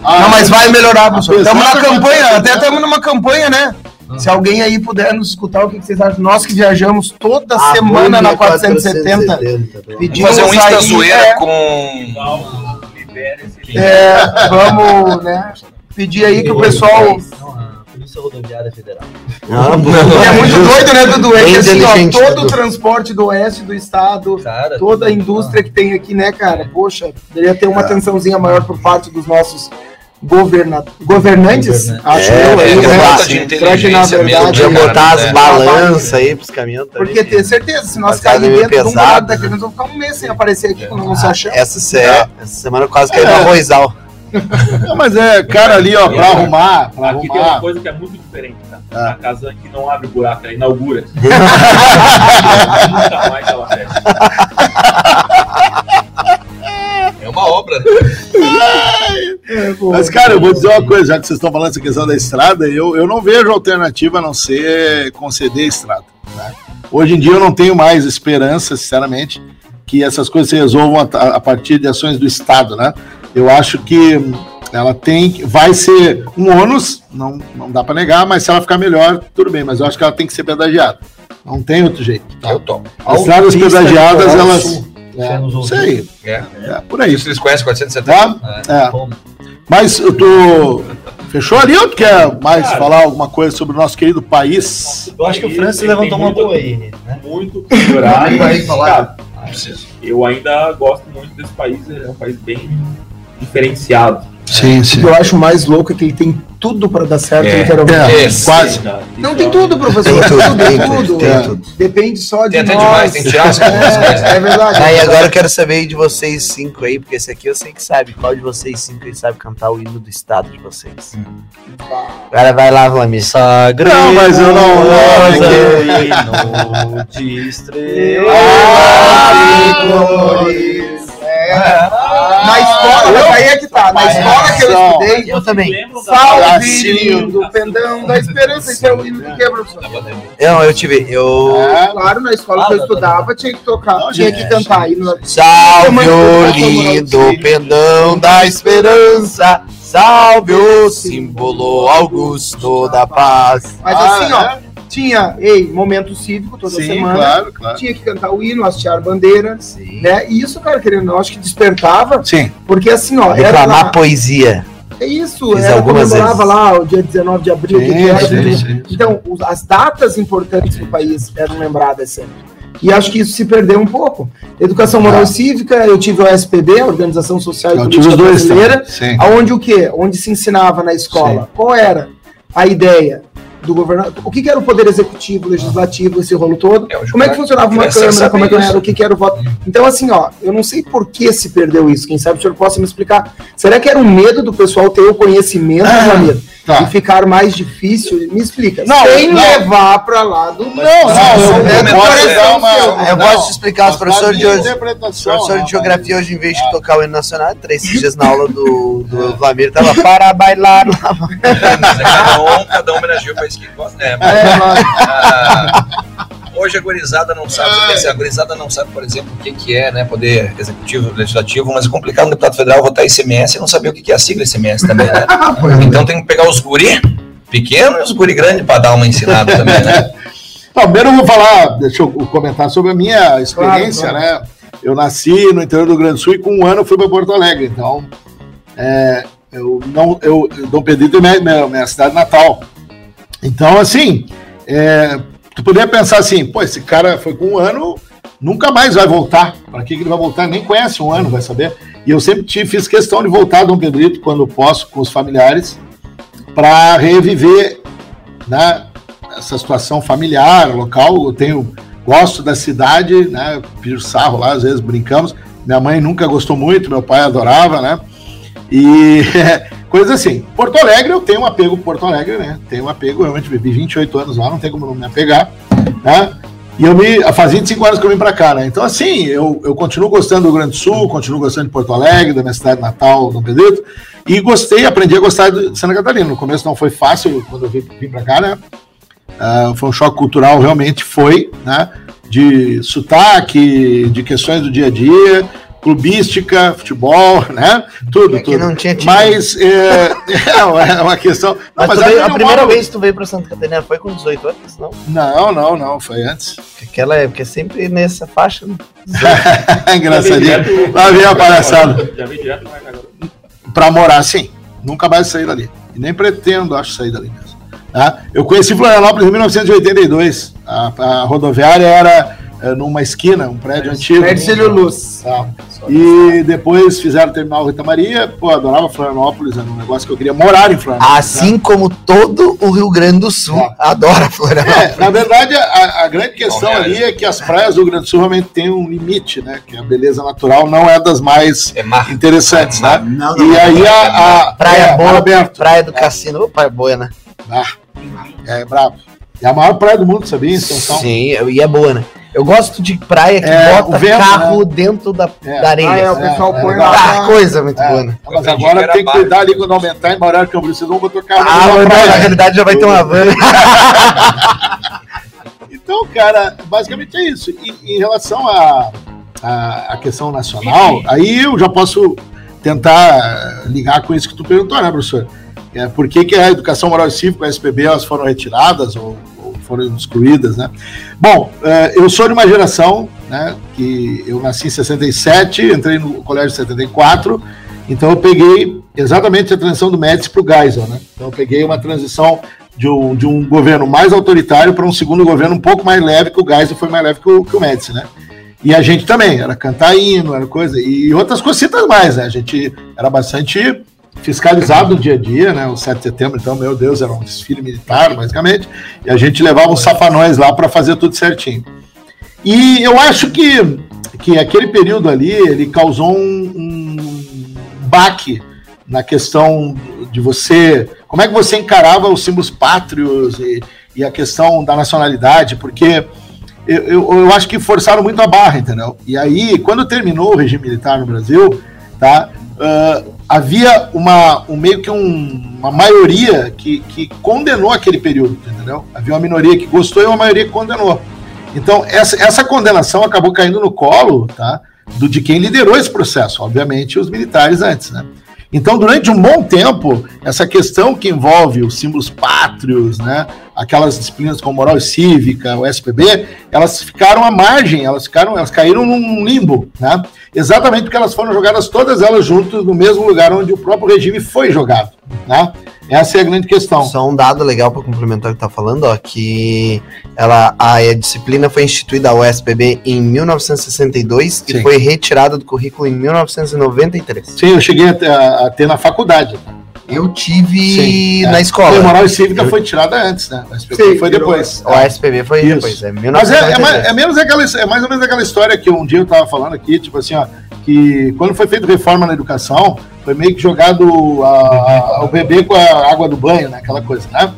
Ah, Não, mas vai melhorar, professor. Apesar Estamos na campanha, quantidade- até estamos numa campanha, né? Se alguém aí puder nos escutar, o que que vocês acham? Nós que viajamos toda A semana na Band 470, 470, Vamos pedimos fazer um Insta aí, zoeira é, com. É, vamos, né, pedir aí que o pessoal... Polícia Rodoviária Federal. Ah, É muito doido, né, Dudu? É que assim, ó, todo o transporte do oeste do estado, Cara, toda a indústria que tem aqui, né, cara? Poxa, deveria ter uma atençãozinha maior por parte dos nossos governa... governantes, Governantes. acho É, eu, é, né? falta de Pra que, na inteligência mesmo. verdade, Podia cara, botar as né? balanças aí pros caminhões também. Porque ter certeza, se nós Mas cara, cair meio dentro de um pesado, lado daqui, né? nós vamos ficar um mês sem aparecer aqui quando não se achar. Essa, se- essa semana eu quase caí no arrozal. Não, mas é, cara, ali, ó, pra arrumar, pra Aqui tem uma arrumar. coisa que é muito diferente, tá? Ah. A casa que não abre buraco, ela inaugura. Nunca mais ela fecha. É uma obra. Mas, cara, eu vou dizer uma coisa, já que vocês estão falando essa questão da estrada, eu, eu não vejo alternativa a não ser conceder a estrada. né? Hoje em dia eu não tenho mais esperança, sinceramente, que essas coisas se resolvam a, a partir de ações do Estado, né? Eu acho que ela tem, que- vai ser um ônus, não, não dá para negar, mas se ela ficar melhor, tudo bem, mas eu acho que ela tem que ser pedagiada. Não tem outro jeito. tá? Eu tomo. As estradas pedagiadas, elas. Sul. É, isso aí, É. é, por aí. Vocês conhecem 470? Tá? É. Como? Mas tu fechou ali ou tu quer mais Cara. falar alguma coisa sobre o nosso querido país? Eu acho que o Francis levantou uma muito- boa aí, né? Muito melhorar. Vai falar. Eu ainda gosto muito desse país, é um país bem diferenciado. Sim, O que eu acho mais louco é que ele tem tudo para dar certo, É. literalmente. É, Esse. quase. Não tem tudo, professor. Tem tudo, tudo, tem tudo. tem É. tudo. Depende só de Tem até nós. demais, tem que tirar as coisas. É, é verdade. Aí agora eu quero saber de vocês cinco aí, porque esse aqui eu sei que sabe. Qual de vocês cinco aí sabe cantar o hino do estado de vocês? Agora vai lá, Vlamir. Sagrado. Não, mas eu não- hino de estrela. Na escola, mas aí é que tá. Na escola que eu estudei, Eu também. Salve lindo, pendão da esperança. Isso é o hino do que, professor? Não, eu tive. Eu. É, Claro, na escola que eu estudava tinha que tocar, tinha que cantar. Salve o lindo pendão da esperança. Salve o símbolo Augusto da paz. Mas Ah, assim, ó, tinha, ei, momento cívico toda sim, semana. claro, claro. Tinha que cantar o hino, hastear bandeira, Sim. né? E isso, cara, querendo, não, acho que despertava, Sim. porque assim, ó, era Reclamar lá, poesia. é isso, Fiz era algumas comemorava vezes. lá o dia 19 de abril, o que Sim, era, sim, sim. Então, as datas importantes do país eram lembradas sempre. E acho que isso se perdeu um pouco. Educação moral Ah. e cívica, eu tive o SPB, a Organização Social e Eu tive Política os dois Brasileira. Sim. aonde o quê? Onde se ensinava na escola. Qual era a ideia do governador? O que, que era o poder executivo, legislativo, esse rolo todo? É, Como é o que funcionava uma câmera? Como é que era? O que, que era o voto? Então, assim, ó, eu não sei por que se perdeu isso. Quem sabe o senhor possa me explicar. Será que era um medo do pessoal ter o conhecimento, Ah. Ramiro? Tá. e ficar mais difícil. Me explica. Não, sem não. levar para lá do. Não, não, eu, eu posso é uma. Eu não, gosto de explicar mas professores de hoje. Professor né, de geografia hoje, em vez de tocar o hino nacional, três dias na aula do, do Vlamir, tava para bailar lá. Mas é cada um, cada um homenageia o país que gosta. É, mas, ah, hoje a gurizada não sabe, você pensa, a gurizada não sabe, por exemplo, o que, que é, né, poder executivo, legislativo, mas é complicado um deputado federal votar ICMS e não saber o que, que é a sigla ICMS também, né? Então tem que pegar os guri pequenos e os guri grandes para dar uma ensinada também, né? Primeiro eu vou falar, deixa eu comentar sobre a minha experiência, né? Eu nasci no interior do Grande Sul e com um ano eu fui para Porto Alegre, então é, eu não, eu, Dom Pedrito é minha, minha, minha cidade natal. Então, assim, é, tu poderia pensar assim, pô, esse cara foi com um ano, nunca mais vai voltar. Para que, que ele vai voltar? Nem conhece um ano, vai saber. E eu sempre tive, fiz questão de voltar a Dom Pedrito quando posso com os familiares para reviver né, essa situação familiar, local. Eu tenho, gosto da cidade, né? Piro sarro lá, às vezes brincamos. Minha mãe nunca gostou muito, meu pai adorava, né? E coisas assim. Porto Alegre, eu tenho um apego por Porto Alegre, né? Tenho um apego, realmente vivi 28 anos lá, não tem como não me apegar, né? E eu me. Faz 25 anos que eu vim pra cá, né? Então, assim, eu, eu continuo gostando do Grande Sul, continuo gostando de Porto Alegre, da minha cidade natal, Dom Pedrito, e gostei, aprendi a gostar de Santa Catarina. No começo não foi fácil quando eu vim, vim pra cá, né? Ah, foi um choque cultural, realmente foi, né? De sotaque, de questões do dia a dia, clubística, futebol, né? Tudo, Aqui tudo. não tinha time. Mas é, é uma questão. Não, Mas, mas veio- a primeira moro- vez que tu veio pra Santa Catarina foi com 18 anos, não? Não, não, não, foi antes. Aquela época é sempre nessa faixa. né? Engraçadinho. Lá vem a palhaçada. Já veio direto. Pra morar, sim. Nunca mais sair dali. E nem pretendo, acho, sair dali mesmo. Tá? Eu conheci Florianópolis em 1982. A, a rodoviária era eh, numa esquina, um prédio antigo. Ercílio Luz. Tá. E depois fizeram o terminal Rita Maria. Pô, adorava Florianópolis, era um negócio que eu queria morar em Florianópolis. Assim como todo o Rio Grande do Sul É. adora Florianópolis. É, na verdade, a, a grande questão ali é que as praias do Rio Grande do Sul realmente têm um limite, né? Que a beleza natural não é das mais É mar. interessantes, né? Não, E aí a, a Praia é, boa, aberto. praia do cassino. Opa, é boa, né? Ah, é brabo. É a maior praia do mundo, sabia? Sim, e é boa, né? Eu gosto de praia que É, bota o vento, carro dentro da, É. da areia. Ah, é, o pessoal é põe legal. lá. Ah, coisa muito É, boa, né? mas Eu que agora tem que cuidar ali quando aumentar em Baralho Camboriú. Vocês vão botar carro Ah, praia. na realidade já vai ter uma van. Então, cara, basicamente é isso. E em relação à à- à questão nacional, aí eu já posso tentar ligar com isso que tu perguntou, né, professor? É, por que, que a educação moral e cívica, a SPB, elas foram retiradas ou foram excluídas, né? Bom, é, eu sou de uma geração, né, que eu nasci em 67, entrei no colégio em 74, então eu peguei exatamente a transição do Médici para o Geisel, né? Então eu peguei uma transição de um, de um governo mais autoritário para um segundo governo um pouco mais leve, que o Geisel foi mais leve que o, que o Médici, né? E a gente também, era cantar hino, era coisa, e outras cositas mais, né? A gente era bastante fiscalizado no dia a dia, né? O 7 de setembro, então, meu Deus, era um desfile militar, basicamente, e a gente levava os safanões lá para fazer tudo certinho. E eu acho que, que aquele período ali, ele causou um, um baque na questão de você, como é que você encarava os símbolos pátrios e, e a questão da nacionalidade, porque eu, eu, eu acho que forçaram muito a barra, entendeu? E aí, quando terminou o regime militar no Brasil, tá, ah, havia uma, um, meio que um- uma maioria que, que condenou aquele período, entendeu? Havia uma minoria que gostou e uma maioria que condenou. Então, essa, essa condenação acabou caindo no colo tá, do, de quem liderou esse processo, obviamente os militares antes, né? Então, durante um bom tempo, essa questão que envolve os símbolos pátrios, né, aquelas disciplinas como moral e cívica, o SPB, elas ficaram à margem, elas ficaram, elas caíram num limbo, né? Exatamente porque elas foram jogadas todas elas juntas no mesmo lugar onde o próprio regime foi jogado, né? Essa é a grande questão. Só um dado legal para complementar o que tá falando, ó, que ela, a, disciplina foi instituída, a USPB, em 1962 Sim. e foi retirada do currículo em 1993. Sim, eu cheguei a ter, a- a ter na faculdade. Eu tive Sim, na é. escola. A moral e cívica foi tirada antes, né? O SPB Sim, foi depois. O ASPB foi Isso. depois, é Mas é, é, 1993. mais, é menos aquela, é mais ou menos aquela história que um dia eu tava falando aqui, tipo assim, ó, que quando foi feita reforma na educação, foi meio que jogado a- a- o bebê com a água do banho, né? Aquela coisa, né?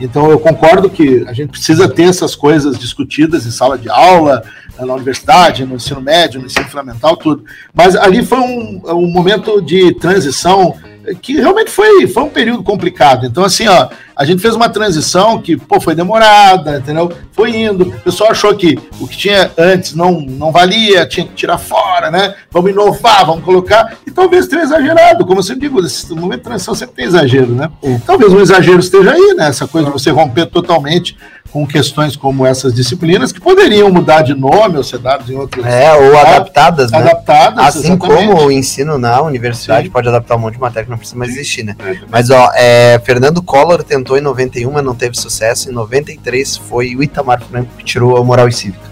Então eu concordo que a gente precisa ter essas coisas discutidas em sala de aula, na universidade, no ensino médio, no ensino fundamental, tudo. Mas ali foi um, um momento de transição que realmente foi, foi um período complicado. Então, assim, ó, a gente fez uma transição que pô, foi demorada, entendeu? Foi indo. O pessoal achou que o que tinha antes não, não valia, tinha que tirar fora, né? Vamos inovar, vamos colocar. E talvez tenha exagerado. Como eu sempre digo, esse momento de transição sempre tem exagero, né? Talvez um exagero esteja aí, né? Essa coisa de você romper totalmente com questões como essas disciplinas, que poderiam mudar de nome ou ser dadas em outros. É, ou adaptadas, né? Adaptadas, Assim exatamente. como o ensino na universidade Sim. pode adaptar um monte de matéria que não precisa mais existir, né? Mas, ó, é, Fernando Collor tentou em 91, mas não teve sucesso. Em 93 foi o Itamar Franco que tirou a moral e cívica.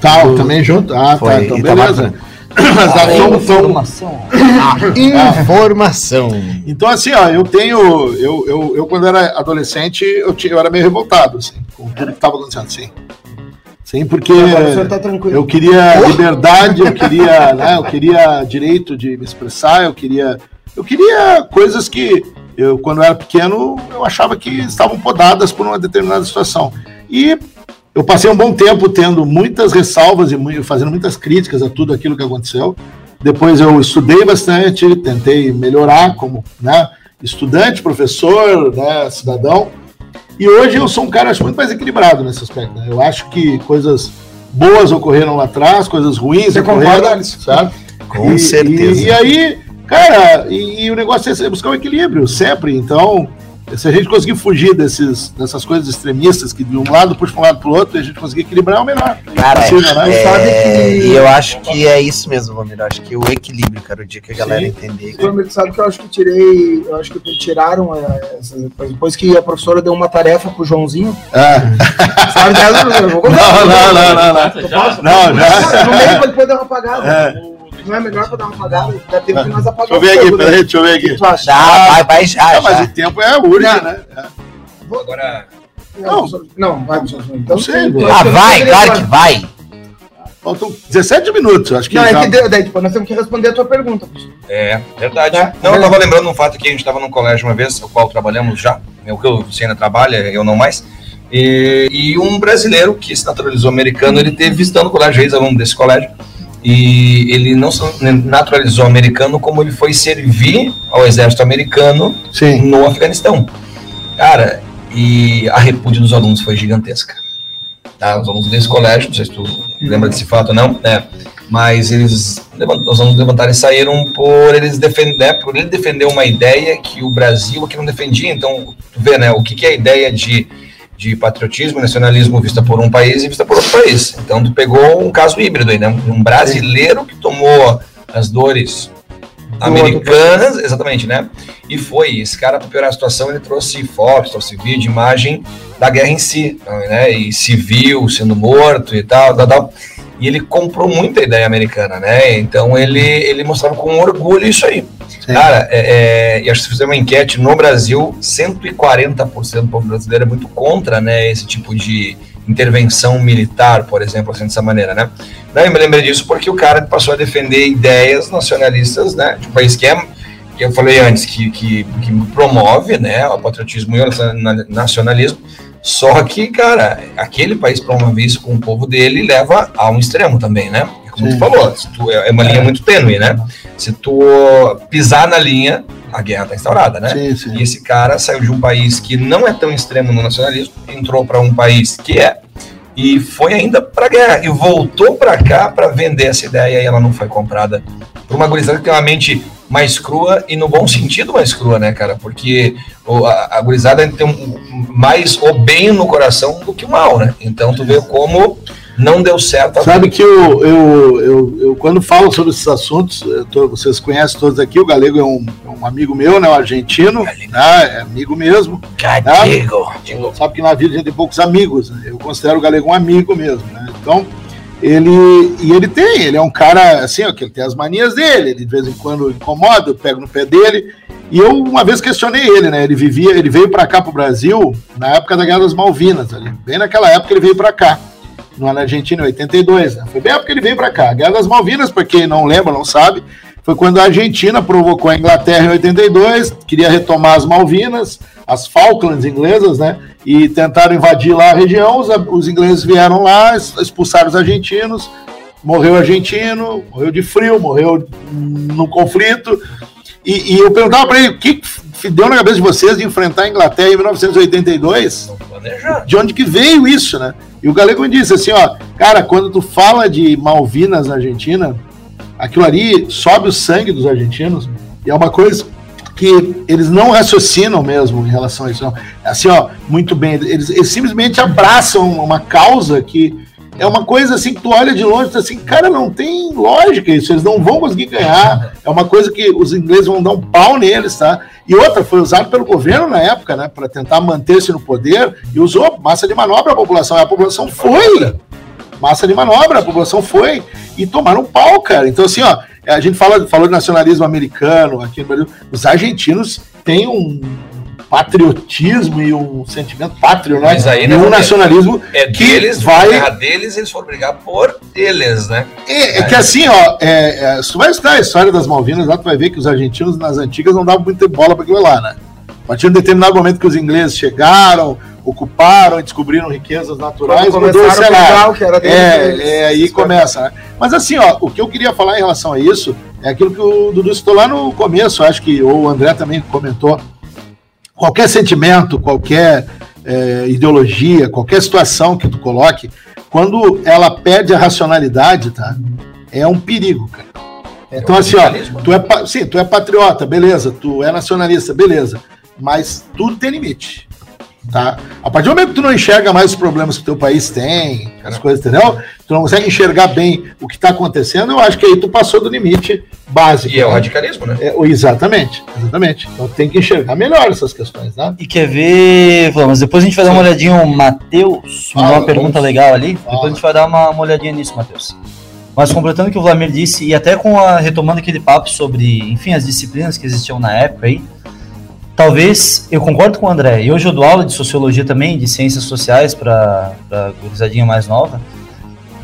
Tá, também junto. Ah, Foi tá, então Itamar beleza. Franco. Mas a- são- são- informação. Informação. Então, assim, ó, eu tenho. Eu, eu, eu quando era adolescente, eu, tinha, eu era meio revoltado, assim, com tudo que estava acontecendo, sim. Sim, porque tá eu queria liberdade, eu queria, né, eu queria direito de me expressar, eu queria. Eu queria coisas que eu, quando eu era pequeno, eu achava que estavam podadas por uma determinada situação. E eu passei um bom tempo tendo muitas ressalvas e fazendo muitas críticas a tudo aquilo que aconteceu. Depois eu estudei bastante, tentei melhorar como né, estudante, professor, né, cidadão. E hoje eu sou um cara acho, muito mais equilibrado nesse aspecto. né? Eu acho que coisas boas ocorreram lá atrás, coisas ruins Você ocorreram, concorda, Alisson? sabe? Com E- certeza. E, e aí, cara, e, e o negócio é buscar um equilíbrio sempre. Então, se a gente conseguir fugir desses, dessas coisas extremistas, que de um lado puxa para um lado para o outro, e a gente conseguir equilibrar, é o melhor. Cara, Possível, né? é, sabe que- e eu acho que é isso mesmo, Vamir. Eu acho que o equilíbrio, cara, o dia que a galera Sim. entender. que- Você sabe que eu acho que tirei, eu acho que tiraram é, depois que a professora deu uma tarefa pro Joãozinho. É. Sabe dela, eu vou contar. Não, não, não, não, não. Já? Não, já. No meio depois dar uma apagada. É. Não é melhor pra dar uma apagada? Dá tempo que nós Deixa eu apagamos. ver aqui, né? peraí, deixa eu ver aqui. Já, vai, vai já, Não, mas já. o tempo é urgente, né? É. Agora, Não, não, vai, professor. Então, Não sei, Ah, vai, claro que vai. Faltam 17 minutos, acho que Não, já... é que deu, daí, tipo, nós temos que responder a tua pergunta. É, verdade. É. Não, eu tava lembrando um fato que a gente estava num colégio uma vez, o qual trabalhamos já, é o que o Luciana trabalha, eu não mais. E, e um brasileiro que se naturalizou americano, ele teve visitando o colégio, ex-aluno desse colégio, e ele não se naturalizou americano como ele foi servir ao exército americano Sim. no Afeganistão. Cara, e a repúdia dos alunos foi gigantesca. Tá? Os alunos desse colégio, não sei se tu lembra desse fato ou não, né? Mas eles, os alunos levantaram e saíram por eles defender, por ele defender uma ideia que o Brasil aqui não defendia. Então, tu vê, né? O que, que é a ideia de, de patriotismo nacionalismo vista por um país e vista por outro país. Então, tu pegou um caso híbrido aí, né? Um brasileiro que tomou as dores americanas, exatamente, né? E foi, esse cara, para piorar a situação, ele trouxe fotos, trouxe vídeo, imagem da guerra em si, né? E civil sendo morto e tal, tal, tal. E ele comprou muita ideia americana, né? Então ele, ele mostrava com orgulho isso aí. Cara, é, é, e acho que se fizer uma enquete no Brasil, 140% do povo brasileiro é muito contra, né? Esse tipo de intervenção militar, por exemplo, assim, dessa maneira, né? Daí eu me lembrei disso porque o cara passou a defender ideias nacionalistas, né? De um país que é, que eu falei antes, que, que, que promove, né? O patriotismo e o nacionalismo. Só que, cara, aquele país promove isso com o povo dele leva a um extremo também, né? Como Sim. tu falou, se tu, é uma linha muito tênue, né? Se tu pisar na linha, a guerra tá instaurada, né? Sim, sim. E esse cara saiu de um país que não é tão extremo no nacionalismo, entrou para um país que é, e foi ainda para guerra, e voltou para cá para vender essa ideia, e ela não foi comprada por uma gurizada que tem uma mente mais crua, e no bom sentido mais crua, né, cara? Porque a, a gurizada tem um- mais o bem no coração do que o mal, né? Então tu vê como não deu certo. a Sabe que eu, eu, eu, eu, quando falo sobre esses assuntos, tô- vocês conhecem todos aqui, o Galego é um, é um amigo meu, né, um argentino, né, é amigo mesmo. Cadigo. Sabe que na vida a gente tem poucos amigos, né? eu considero o Galego um amigo mesmo, né? Então, ele, e ele tem, ele é um cara, assim, ó, que ele tem as manias dele, ele de vez em quando incomoda, eu pego no pé dele, e eu uma vez questionei ele, né, ele vivia, ele veio para cá pro Brasil na época da Guerra das Malvinas, ali, bem naquela época ele veio para cá. no- na Argentina em 82. Né? Foi bem a época que ele veio para cá. A Guerra das Malvinas, para quem não lembra, não sabe, foi quando a Argentina provocou a Inglaterra em 82, queria retomar as Malvinas, as Falklands inglesas, né? E tentaram invadir lá a região. Os, os ingleses vieram lá, expulsaram os argentinos. Morreu argentino, morreu de frio, morreu no conflito. E, e eu perguntava para ele o que deu na cabeça de vocês de enfrentar a Inglaterra em 1982 Planejar. de onde que veio isso, né? E o Galego me disse assim, ó, cara, quando tu fala de Malvinas na Argentina, aquilo ali sobe o sangue dos argentinos e é uma coisa que eles não raciocinam mesmo em relação a isso. Assim, ó, muito bem, eles, eles simplesmente abraçam uma causa que é uma coisa assim que tu olha de longe e assim, cara, não tem lógica isso, eles não vão conseguir ganhar. É uma coisa que os ingleses vão dar um pau neles, tá? E outra, foi usado pelo governo na época, né, para tentar manter-se no poder e usou massa de manobra a população. A população foi. Massa de manobra, a população foi e tomaram um pau, cara. Então, assim, ó, a gente fala, falou de nacionalismo americano aqui no Brasil. Os argentinos têm um patriotismo e um sentimento pátrio, né? Mas aí, e né, um nacionalismo É que deles, vai vai... deles, eles foram brigar por eles, né? é, é que assim, ó, é, é, se tu vai estudar a história das Malvinas, lá tu vai ver que os argentinos nas antigas não davam muita bola para aquilo lá, né? A partir de um determinado momento que os ingleses chegaram, ocuparam e descobriram riquezas naturais, mudou o cenário. que era deles, É, é, aí começa, né? Mas assim, ó, o que eu queria falar em relação a isso é aquilo que o Dudu citou lá no começo, acho que, ou o André também comentou. Qualquer sentimento, qualquer é, ideologia, qualquer situação que tu coloque, quando ela perde a racionalidade, tá? É um perigo, cara. Então, assim, ó, tu é, pa- sim, tu é patriota, beleza, tu é nacionalista, beleza, mas tudo tem limite, tá? A partir do momento que tu não enxerga mais os problemas que o teu país tem, as coisas, entendeu? Tu não consegue enxergar bem o que está acontecendo, eu acho que aí tu passou do limite básico. E é o né? radicalismo, né? É, exatamente, exatamente. Então tem que enxergar melhor essas questões, né? E quer ver, vamos, depois a gente vai dar uma olhadinha, o Matheus mandou uma pergunta vamos. legal ali, Fala. depois a gente vai dar uma, uma olhadinha nisso, Matheus. Mas completando o que o Vladimir disse, e até com a retomando aquele papo sobre, enfim, as disciplinas que existiam na época aí, talvez, eu concordo com o André, e hoje eu dou aula de sociologia também, de ciências sociais para a gurizadinha mais nova,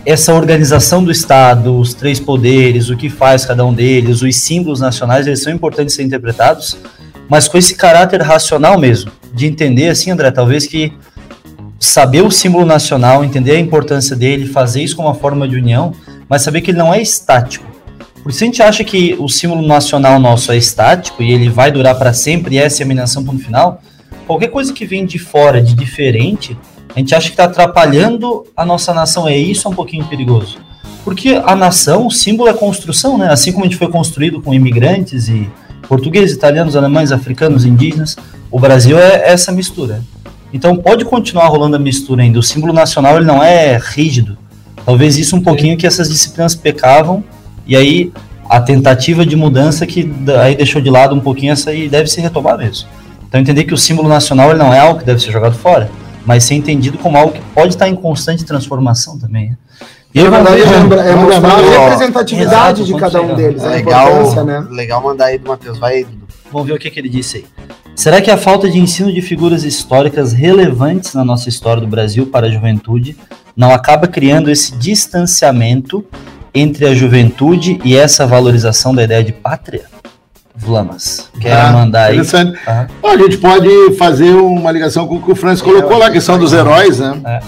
essa organização do Estado, os três poderes, o que faz cada um deles, os símbolos nacionais, eles são importantes ser interpretados, mas com esse caráter racional mesmo, de entender assim, André, talvez que saber o símbolo nacional, entender a importância dele, fazer isso como uma forma de união, mas saber que ele não é estático. Porque se a gente acha que o símbolo nacional nosso é estático e ele vai durar para sempre e essa é a mineração ponto final, qualquer coisa que vem de fora, de diferente, a gente acha que está atrapalhando a nossa nação. É isso é um pouquinho perigoso. Porque a nação, o símbolo é construção, né? Assim como a gente foi construído com imigrantes e portugueses, italianos, alemães, africanos, indígenas, o Brasil é essa mistura. Então pode continuar rolando a mistura ainda. O símbolo nacional ele não é rígido. Talvez isso um pouquinho que essas disciplinas pecavam e aí a tentativa de mudança que aí deixou de lado um pouquinho essa e deve se retomar mesmo. Então entender que o símbolo nacional ele não é algo que deve ser jogado fora, mas ser entendido como algo que pode estar em constante transformação também. né? E aí, Na verdade, ver, lembra- é mostrar a representatividade Exato, de cada um deles, É a legal, né? legal mandar aí do Matheus. Vai aí, Dudu. Vamos ver o que, que ele disse aí. Será que a falta de ensino de figuras históricas relevantes na nossa história do Brasil para a juventude não acaba criando esse distanciamento entre a juventude e essa valorização da ideia de pátria? Vlamas, quer Ah, mandar aí? Interessante. Bom, a gente pode fazer uma ligação com o que o Francis colocou lá, a questão dos heróis, né?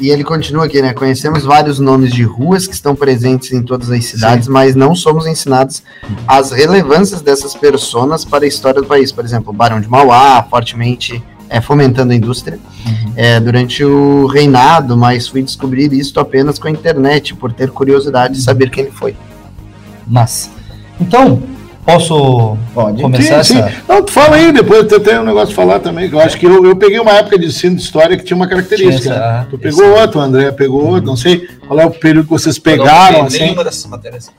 E ele continua aqui, né? Conhecemos vários nomes de ruas que estão presentes em todas as cidades, mas não somos ensinados as relevâncias dessas personas para a história do país. Por exemplo, o Barão de Mauá, fortemente é, fomentando a indústria é, durante o reinado, mas fui descobrir isso apenas com a internet, por ter curiosidade de saber quem ele foi. Mas, então, posso Pode. começar Sim, sim. essa... Não, tu fala aí, depois eu tenho um negócio de falar também, que eu acho que eu, eu peguei uma época de ensino de história que tinha uma característica. Tinha essa- né? Tu pegou esse- outro, o André pegou outro, não sei qual é o período que vocês Eu pegaram, não vi assim. Nenhuma dessas matérias.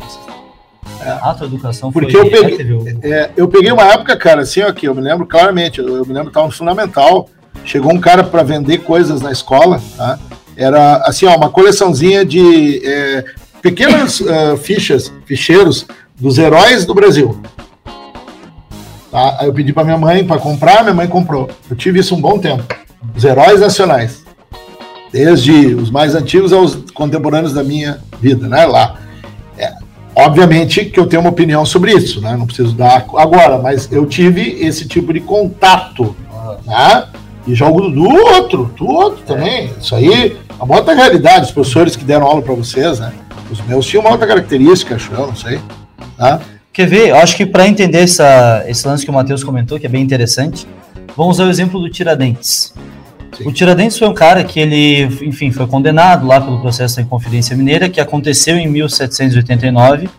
A tua educação Porque foi... eu peguei- é, É, eu peguei uma época, cara, assim, ó, que eu me lembro claramente, eu, eu me lembro que estava no fundamental, chegou um cara para vender coisas na escola, tá? Era, assim, ó, uma coleçãozinha de é, pequenas eh, fichas, ficheiros dos heróis do Brasil. Tá? Aí eu pedi para minha mãe para comprar, minha mãe comprou. Eu tive isso um bom tempo. Os heróis nacionais. desde os mais antigos aos contemporâneos da minha vida, né? Lá. É, obviamente que eu tenho uma opinião sobre isso, né? Não preciso dar agora, mas eu tive esse tipo de contato, né? E jogo do outro, do outro também. Isso aí é uma outra realidade. Os professores que deram aula para vocês, né? Os meus tinham uma outra característica, acho eu, não sei. Tá? Quer ver? Eu acho que para entender essa, esse lance que o Matheus comentou, que é bem interessante, vamos usar o exemplo do Tiradentes. Sim. O Tiradentes foi um cara que ele, enfim, foi condenado lá pelo processo da Inconfidência Mineira, que aconteceu em 1789.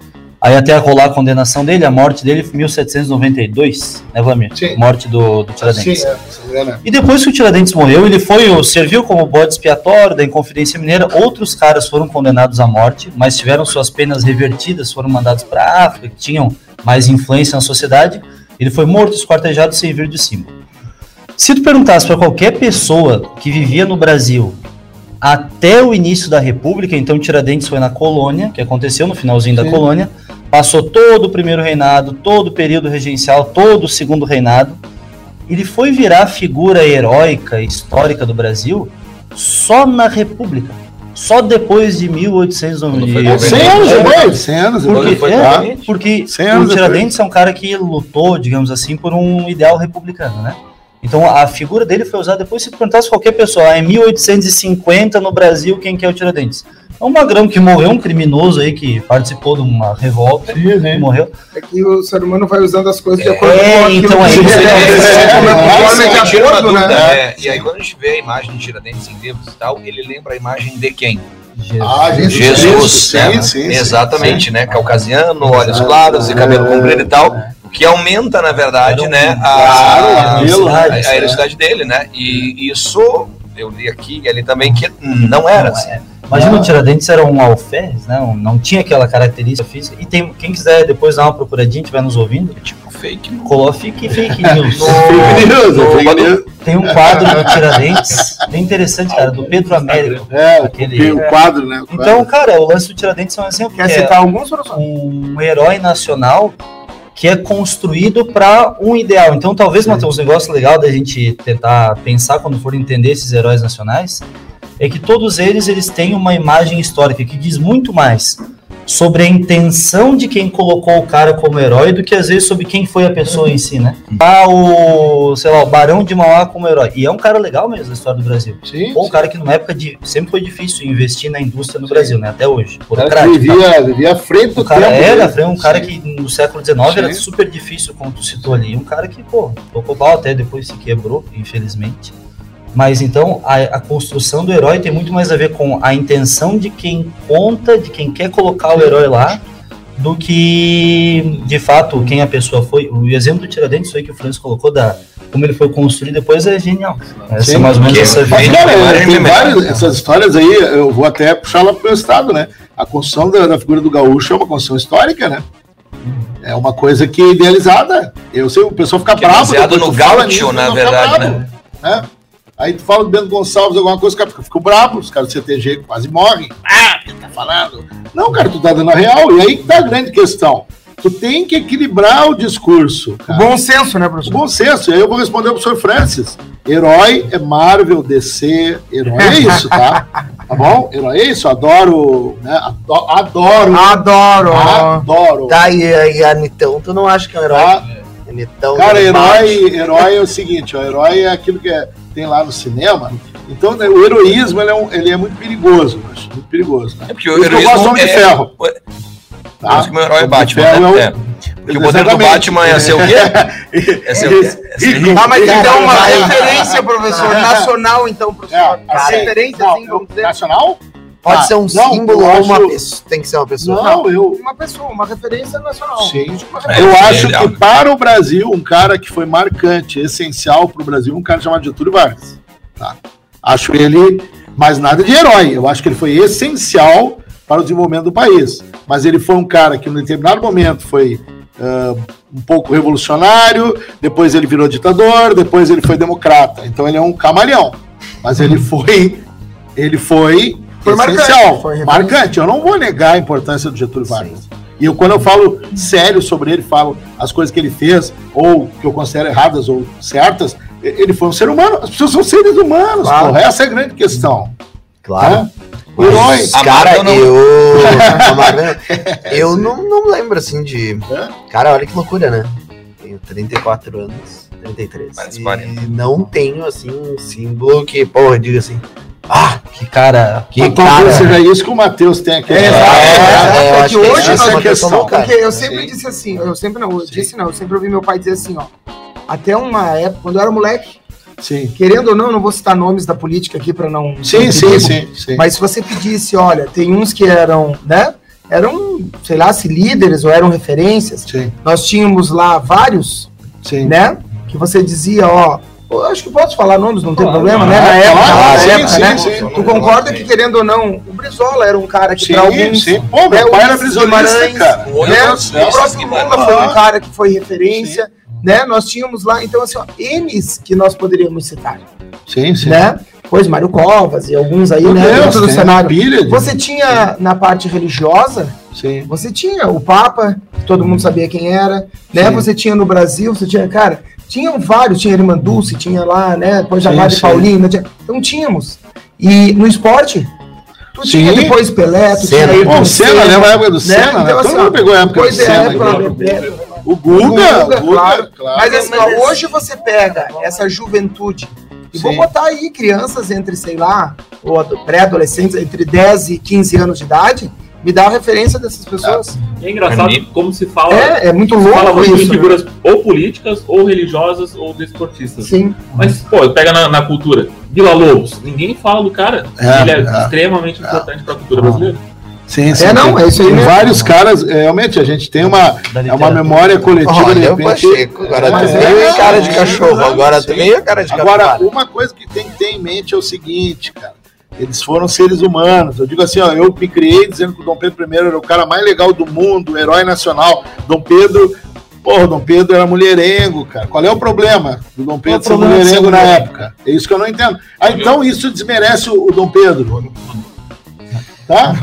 Aí até rolar a condenação dele, a morte dele foi em 1792, né, Vlamir? Sim. Morte do, do Tiradentes. Sim, é, se. E depois que o Tiradentes morreu, ele foi serviu como bode expiatório da Inconfidência Mineira. Outros caras foram condenados à morte, mas tiveram suas penas revertidas, foram mandados para a África, que tinham mais influência na sociedade. Ele foi morto, esquartejado, sem vir de símbolo. Se tu perguntasse para qualquer pessoa que vivia no Brasil até o início da República, então Tiradentes foi na colônia, que aconteceu no finalzinho da Sim. colônia, passou todo o primeiro reinado, todo o período regencial, todo o segundo reinado, ele foi virar figura heróica, histórica do Brasil só na República. Só depois de 1890. Quando foi 100 anos depois, 100 anos Porque, depois. foi é, tá? porque o Tiradentes é um cara que lutou, digamos assim, por um ideal republicano, né? Então a figura dele foi usada depois, se perguntasse qualquer pessoa, ah, em 1850 no Brasil, quem que é o Tiradentes? É um magrão que morreu, um criminoso aí que participou de uma revolta Sim, e sim. morreu. É que o ser humano vai usando as coisas de É, acordo com aquilo então é que É, é, é que é, acordo, né? é, e aí quando a gente vê a imagem de Tiradentes em livros e tal, ele lembra a imagem de quem? Ah, Jesus, Jesus, sim, né? sim, sim, Exatamente, né? Caucasiano, olhos Exato. claros e cabelo É. comprido e tal. O que aumenta, na verdade, um- né? A, a, né? a heroicidade dele, né? E isso eu li aqui e ali também que não era Não, assim. é. Imagina o Tiradentes era um alferes, né? Um- não tinha aquela característica física. E tem, quem quiser depois dar uma procuradinha, estiver nos ouvindo, Tipo fake news. coloque fake news. Fake news, no- fake news. Tem um quadro do Tiradentes, bem interessante, cara, do Pedro Américo. É, Aquele- o quadro, né? o quadro. Então, cara, o lance do Tiradentes é um exemplo. Quer que é citar alguns, professor? um herói nacional que é construído para um ideal. Então, talvez, Matheus, um negócio legal da gente tentar pensar quando for entender esses heróis nacionais é que todos eles eles têm uma imagem histórica que diz muito mais sobre a intenção de quem colocou o cara como herói do que às vezes sobre quem foi a pessoa em si, né? Ah, o, sei lá, o Barão de Mauá como herói. E é um cara legal mesmo na história do Brasil. Sim, Ou um cara que numa época de sempre foi difícil investir na indústria no Sim. Brasil, né? Até hoje. o cara tá? vivia, à frente do O cara tempo. era, foi um cara que no século XIX era Sim. super difícil, como tu citou ali. Um cara que, pô, tocou pau até depois se quebrou, infelizmente. Mas então a, a construção do herói tem muito mais a ver com a intenção de quem conta, de quem quer colocar o herói lá, do que de fato quem a pessoa foi. O exemplo do Tiradentes foi que o Francis colocou da como ele foi construído depois é genial. Essa Sim, é mais ou menos porque essa. Mas, cara, Imagem tem várias, essas histórias aí, eu vou até puxar lá pro meu estado, né? A construção da, da figura do gaúcho é uma construção histórica, né? É uma coisa que é idealizada. Eu sei, o pessoal fica Que é bravo. baseado depois no gaúcho, na verdade, bravo, né? né? Aí tu fala do Bento Gonçalves, alguma coisa, os caras ficam- ficam bravos, os caras do CTG quase morrem. Ah, o que tá falando? Não, cara, tu tá dando a real. E aí que tá a grande questão. Tu tem que equilibrar o discurso. cara. Bom senso, né, O professor? Bom senso, e aí eu vou responder pro professor Francis. Herói é Marvel, DC, herói é isso, tá? Tá bom? Herói é isso, adoro, né? Ado- Adoro, Adoro. adoro. Tá, e, e a Anittão, tu não acha que é um herói? Tá? Anittão, Cara, do herói, herói é o seguinte, ó, herói é aquilo que é- tem lá no cinema. Então, né, o heroísmo ele é, um- ele é muito perigoso, acho, muito perigoso. Né? É porque Por o isso que eu gosto do heroísmo Homem de é... Ferro. Por Tá? isso que o meu herói é de Batman, Ferro né? é o- É. Porque o poder do. Batman é ser o quê? É ser o quê? É. Ah, mas então uma referência, professor, nacional, então, professor. É, assim, referência, não, assim, vamos dizer. Nacional? Pode Ah, ser um não, símbolo ou uma acho- pessoa. Tem que ser uma pessoa. Não, eu, Uma pessoa, uma referência nacional. Sim. É, Eu acho que para o Brasil, um cara que foi marcante, essencial para o Brasil, um cara chamado Getúlio Vargas. Tá? Acho ele, mas nada de herói. Eu acho que ele foi essencial para o desenvolvimento do país. Mas ele foi um cara que, em determinado momento, foi ah, um pouco revolucionário, depois ele virou ditador, depois ele foi democrata. Então ele é um camaleão. Mas ele foi. Ele foi, Foi marcante, essencial, foi referência. marcante. Eu não vou negar a importância do Getúlio Vargas. E eu, quando eu falo sério sobre ele, falo as coisas que ele fez, ou que eu considero erradas ou certas, ele foi um ser humano. As pessoas são seres humanos, Claro. porra. Essa é a grande questão. Claro. Herói. Mas, cara, Amargo não. eu. Eu não, não lembro assim de. Cara, olha que loucura, né? Tenho 34 anos, 33. Parece e 40. não tenho, assim, um símbolo que, porra, diga assim. Ah, Que cara. que talvez cara. seja isso que o Matheus tem aqui. É. É, É que que hoje essa nós- é essa questão. Porque eu sempre Sim. disse assim, eu sempre não, eu disse não, eu sempre ouvi meu pai dizer assim, ó. Até uma época, quando eu era moleque, Sim. querendo ou não, eu não vou citar nomes da política aqui para não. Sim, não sim, sim, sim. Mas se você pedisse, olha, tem uns que eram, né? Eram, sei lá, se líderes ou eram referências. Sim, Nós tínhamos lá vários, sim. né? Que você dizia, ó. Eu acho que posso falar nomes, não tem Claro, problema, né? claro, Na época, claro, na sim, época, sim, né? sim. Tu concorda que, querendo ou não, o Brizola era um cara que Sim, para alguns sim. Pô, meu né, pai era Guimarães, cara. Né? O próprio Lula foi um cara que foi referência, né? Nós tínhamos lá, então assim, ó, M's que nós poderíamos citar, Sim, sim. né? Pois Mário Covas e alguns aí, Meu né? Deus, dentro do cenário. pilha Você tinha na parte religiosa, Sim. você tinha o Papa, todo mundo sabia quem era, né? Sim. Você tinha no Brasil, você tinha, cara, tinham vários, tinha Irmã Dulce, tinha lá, né? Depois Sim, Jamário sim. Paulino, tinha- então tínhamos. E no esporte, tu Sim. tinha depois Pelé, tu Senna. tinha o Senna, lembra a época do Senna, né? Então, Todo assim, mundo ó, pegou a época do Pois é, Senna. né? O Guga, Guga, o Guga, claro. claro. Mas assim, ó, hoje você pega essa juventude e vou Sim. botar aí crianças entre, sei lá, ou ado- pré-adolescentes, entre 10 e 15 anos de idade, me dá a referência dessas pessoas. É engraçado como se fala. É, é muito se fala louco muito isso. né? figuras ou políticas, ou religiosas, ou desportistas. Sim. Mas, pô, pega na, na cultura. Vila Lobos, ninguém fala do cara. É, ele é, é. extremamente importante pra cultura brasileira. Sim, sim. É, não, tem- é isso aí tem mesmo. vários caras, é, realmente, a gente tem uma, é uma memória coletiva, de Olha o repente. Pacheco, agora Mas tu é, em cara de é, cachorro, é, agora sim. tu veio em cara de Agora, capivara. uma coisa que tem que ter em mente é o seguinte, cara. Eles foram seres humanos. Eu digo assim, ó, eu me criei dizendo que o Dom Pedro I era o cara mais legal do mundo, o herói nacional. Dom Pedro, porra, Dom Pedro era mulherengo, cara. Qual é o problema do Dom Pedro o ser mulherengo na época? É isso que eu não entendo. Ah, então isso desmerece o, o Dom Pedro. Tá?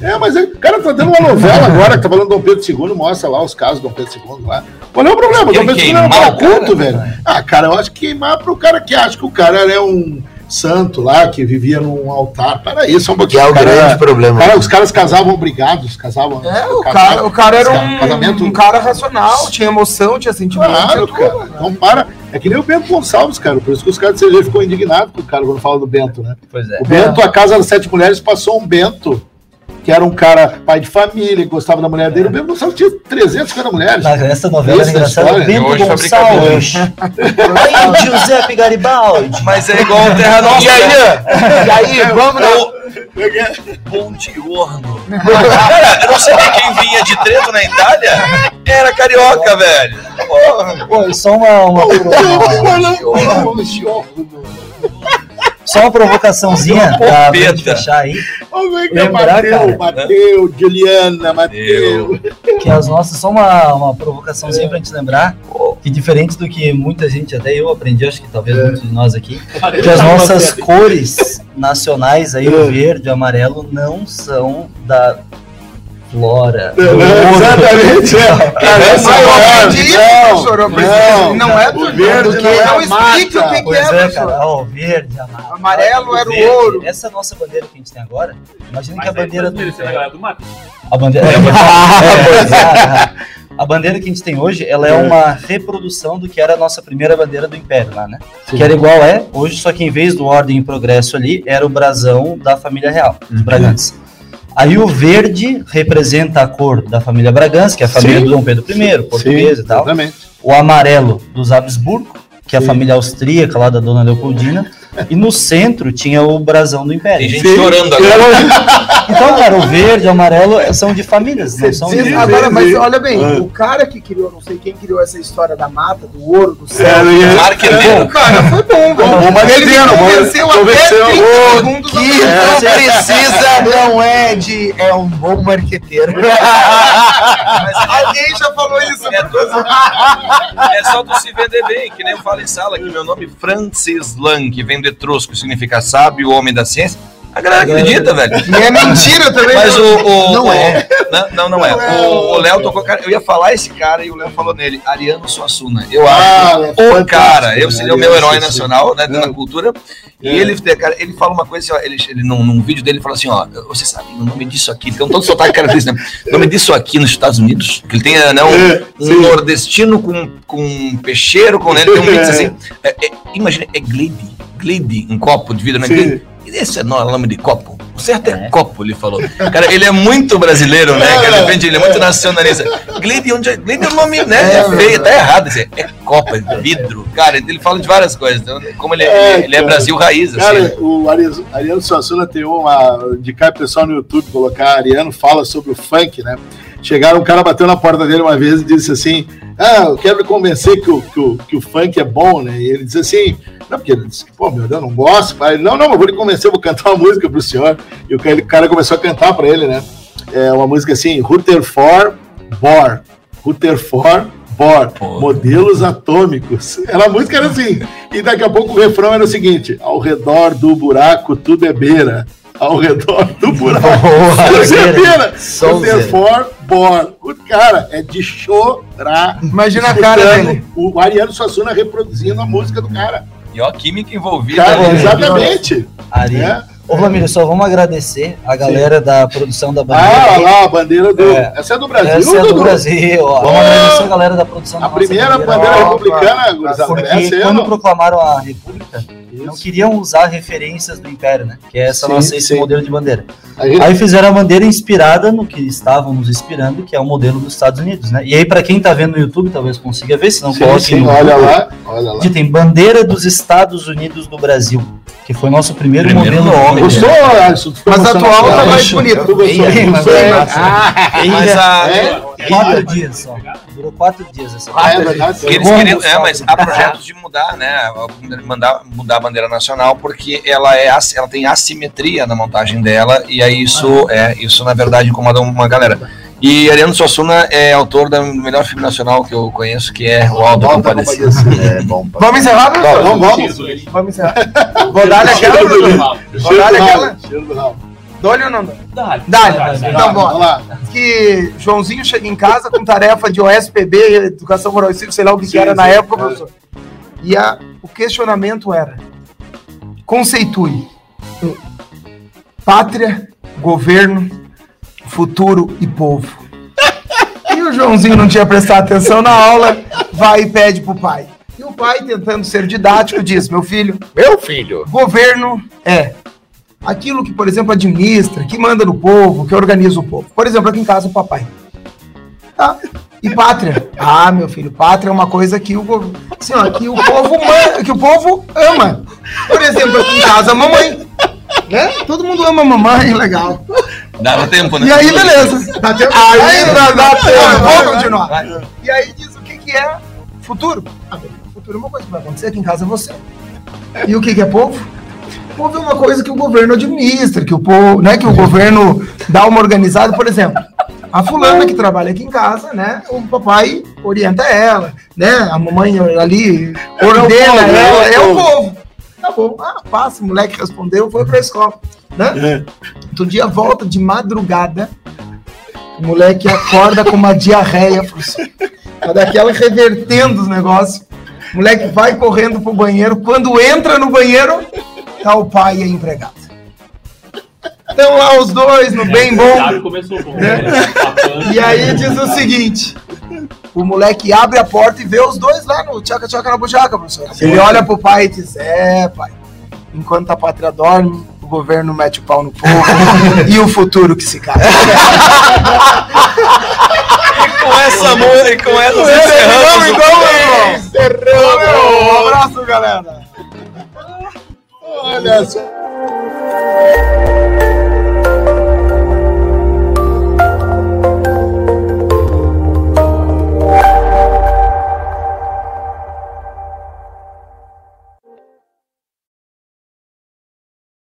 É, mas o cara tá dando uma novela agora que tá falando do Dom Pedro II, mostra lá os casos do Dom Pedro II lá. Qual é o problema? O Dom Pedro II era um queimar cara culto, velho. Ah, cara, eu acho que queimar pro cara que acha que o cara é um santo lá, que vivia num altar. Para isso, é um Que pouquinho. é o cara, grande problema. cara, os caras casavam brigados, casavam. É, o casavam- cara, o cara era um, casamento- um cara racional, tinha emoção, tinha sentimento. Claro, tinha tudo, cara. né? Então para. É que nem o Bento Gonçalves, cara. Por isso que os caras do CG ficou indignado com o cara quando fala do Bento, né? Pois é. O Bento, a Casa das Sete Mulheres, passou um Bento, que era um cara pai de família, que gostava da mulher dele. O Bento Gonçalves tinha 350 mulheres. Na- Essa novela da engraçada. história. Bento fabrica Gonçalves. Aí, Giuseppe Garibaldi. Mas é igual o Terra Nostra. E aí, né? e aí, vamos na... Pontiorno. Cara, eu não sabia quem vinha de Trento na Itália. Era carioca, velho. Porra. Pô, só uma, uma, só uma provocaçãozinha pra, gente fechar aí. Como é que é Lembrar, Mateu. Mateu, Juliana, Mateu. Que as nossas, só uma, uma provocaçãozinha pra gente lembrar que diferente do que muita gente, até eu aprendi, acho que talvez muitos de nós aqui, que as nossas cores nacionais aí, o verde, o amarelo, não são da flora. do ouro. Exatamente. é. Cara, essa Ah, eu é não, professor, não, Não é do- verde não é não a explica o que que Pois é, é, professor. cara. Ó, o verde, amarelo. Amarelo era o verde. ouro. Essa nossa bandeira que a gente tem agora, imagina que Mas a bandeira do. a bandeira. É, é. A bandeira que a gente tem hoje, ela é uma reprodução do que era a nossa primeira bandeira do Império lá, né? Que era igual é hoje, só que em vez do Ordem e Progresso ali, era o brasão da família real, dos Bragança. Aí o verde representa a cor da família Bragança, que é a família Sim. do Dom Pedro I, português e tal. Exatamente. O amarelo dos Habsburgo, que é a Sim. família austríaca lá da Dona Leopoldina. E no centro tinha o brasão do Tem Império. gente chorando agora. Então, cara, o verde e o amarelo são de famílias, não são de... Sim, agora, mas sim. olha bem, Ah. o cara que criou, não sei quem criou essa história da mata, do ouro, do céu. É, e- Marqueteiro. O cara foi bom, velho. Bom marqueteiro, Ele convenceu até convenceu. 30 Ô, segundos. Que não precisa, não é de... É um bom marqueteiro. Alguém já falou isso. É, tudo- é só tu se vender bem, que nem eu falo em sala, que meu nome é Francis Lan, que vem do etrusco, significa sábio, homem da ciência. A galera acredita, velho. E é mentira também. Mas o. o- Não o- é. Não, não, não é. O o Léo tocou. Cara, eu ia falar esse cara e o Léo falou nele, Ariano Suassuna. Eu Ah, acho. é o cara, eu né? seria o meu herói nacional, né? Na É. cultura. E É. ele, cara, ele fala uma coisa assim, ó, ele, ele num, num vídeo dele fala assim, ó, você sabe o nome disso aqui, um todo sotaque característico, né? O nome disso aqui nos Estados Unidos, que ele tem né, um, É, um nordestino com, com um peixeiro, com ele tem um mix assim. É, é, imagina, é glade, glade, um copo de vidro, né? Glade. Esse é o nome de copo. O certo é, copo, ele falou. Cara, ele é muito brasileiro, né? Cara, de repente ele é muito nacionalista. Glade, onde é? Glade é o nome, né? É, feio, tá errado. assim, É copo, é vidro. Cara, ele fala de várias coisas. Então, como ele é, É, ele é. Brasil raiz, assim. Cara, né? o Ariano, Ariano Suassuna tem uma. De cá, pessoal no YouTube colocar Ariano fala sobre o funk, né? Chegaram, um cara bateu na porta dele uma vez e disse assim: Ah, eu quero me convencer que o, que, o, que o funk é bom, né? E ele disse assim: Não, porque ele disse, pô, meu Deus, eu não gosto. Pai. Ele, não, não, eu vou lhe convencer, eu vou cantar uma música pro senhor. E o cara, o cara começou a cantar pra ele, né? É uma música assim: Rutherford Bor. Rutherford Bor. Pô. Modelos atômicos. Ela, a música era assim. E daqui a pouco o refrão era o seguinte: Ao redor do buraco tudo é beira. Ao redor do buraco tudo é beira. Sonzeira. Rutherford Bor. O cara é de chorar. Imagina a cara dele. O Ariano Suassuna reproduzindo a música do cara. E ó, a química envolvida. Cara, né? exatamente. Ari. É. Ô, Ramiro, só vamos agradecer a galera da produção da Ah, bandeira. olha lá, a bandeira do. É. Essa é do Brasil, Essa é do Dudu? Brasil, ó. Vamos Ah! agradecer a galera da produção da A nossa primeira bandeira ó. republicana, gurizada. Porque Essa é, quando não? proclamaram a República, não queriam usar referências do Império, né? Que é essa Sim, nossa, esse sim. modelo de bandeira. Aí fizeram a bandeira inspirada no que estavam nos inspirando, que é o modelo dos Estados Unidos, né? E aí, pra quem tá vendo no YouTube, talvez consiga ver, se não Sim, coloque sim, no olha Google. lá, olha lá. Que tem bandeira dos Estados Unidos do Brasil, que foi nosso primeiro, Primeiro modelo. Nome. Gostou, Alisson? Tu Mas a atual tá mais Tu bonita. gostou? Mas é Ah. Mas a. É? Quatro dias só. Durou quatro dias essa Ah, é verdade. Eles queriam, é, mas há projetos de mudar, né? Mandar, mudar a bandeira nacional, porque ela, é, ela tem assimetria na montagem dela, e aí isso, é, isso na verdade incomoda uma galera. E Ariano Suassuna é autor do melhor filme nacional que eu conheço, que é O Volta Compadecido. É bom. Vamos encerrar, professor? Vamos, vamos. Vamos encerrar. Vou dar aquela, professor? Vou dar aquela? Dole ou não dole? Dá-lhe. Dá-lhe. Dá-lhe. Então, Vamos bora. lá. Que Joãozinho chega em casa com tarefa de OSPB, Educação Moral e Cívica, sei lá o que, Sim, que era na sim, época, é. professor. E a, o questionamento era: conceitue pátria, governo, futuro e povo. E o Joãozinho não tinha prestado atenção na aula, vai e pede pro pai. E o pai, tentando ser didático, diz: Meu filho, Meu filho. Governo é aquilo que, por exemplo, administra, que manda no povo, que organiza o povo. Por exemplo, aqui em casa o papai. Tá? E pátria? Ah, meu filho, pátria é uma coisa que o, assim, ó, que o povo que o povo ama. Por exemplo, aqui em casa a mamãe. Né? Todo mundo ama a mamãe, legal. Dava tempo, né? E aí, beleza. Dá tempo. Ainda dá tempo. Vou continuar. E aí diz o que, que é futuro. Ah, bem, futuro é uma coisa que vai acontecer aqui em casa é você. E o que, que é povo? Povo é uma coisa que o governo administra, que o povo, né, que o governo dá uma organizada, por exemplo. A fulana que trabalha aqui em casa, né? O papai orienta ela, né? A mamãe ali ordena povo, ela, é é o o povo. Tá bom, ah, passa, o moleque respondeu, foi pra escola, né? É. Outro dia volta de madrugada, o moleque acorda com uma diarreia, professor. Tá daquela revertendo os negócios. O moleque vai correndo pro banheiro. Quando entra no banheiro, tá o pai e a empregada. Estão lá os dois no bem bom. Começou bom. Né? E aí diz o seguinte: o moleque abre a porta e vê os dois lá no tchaca-tchaca na buchaca, professor. Ele olha pro pai e diz: É, pai, enquanto a pátria dorme, o governo mete o pau no povo e o futuro que se cai. Com essa música com essa nós encerramos o Encerramos, Um abraço, galera. Olha só.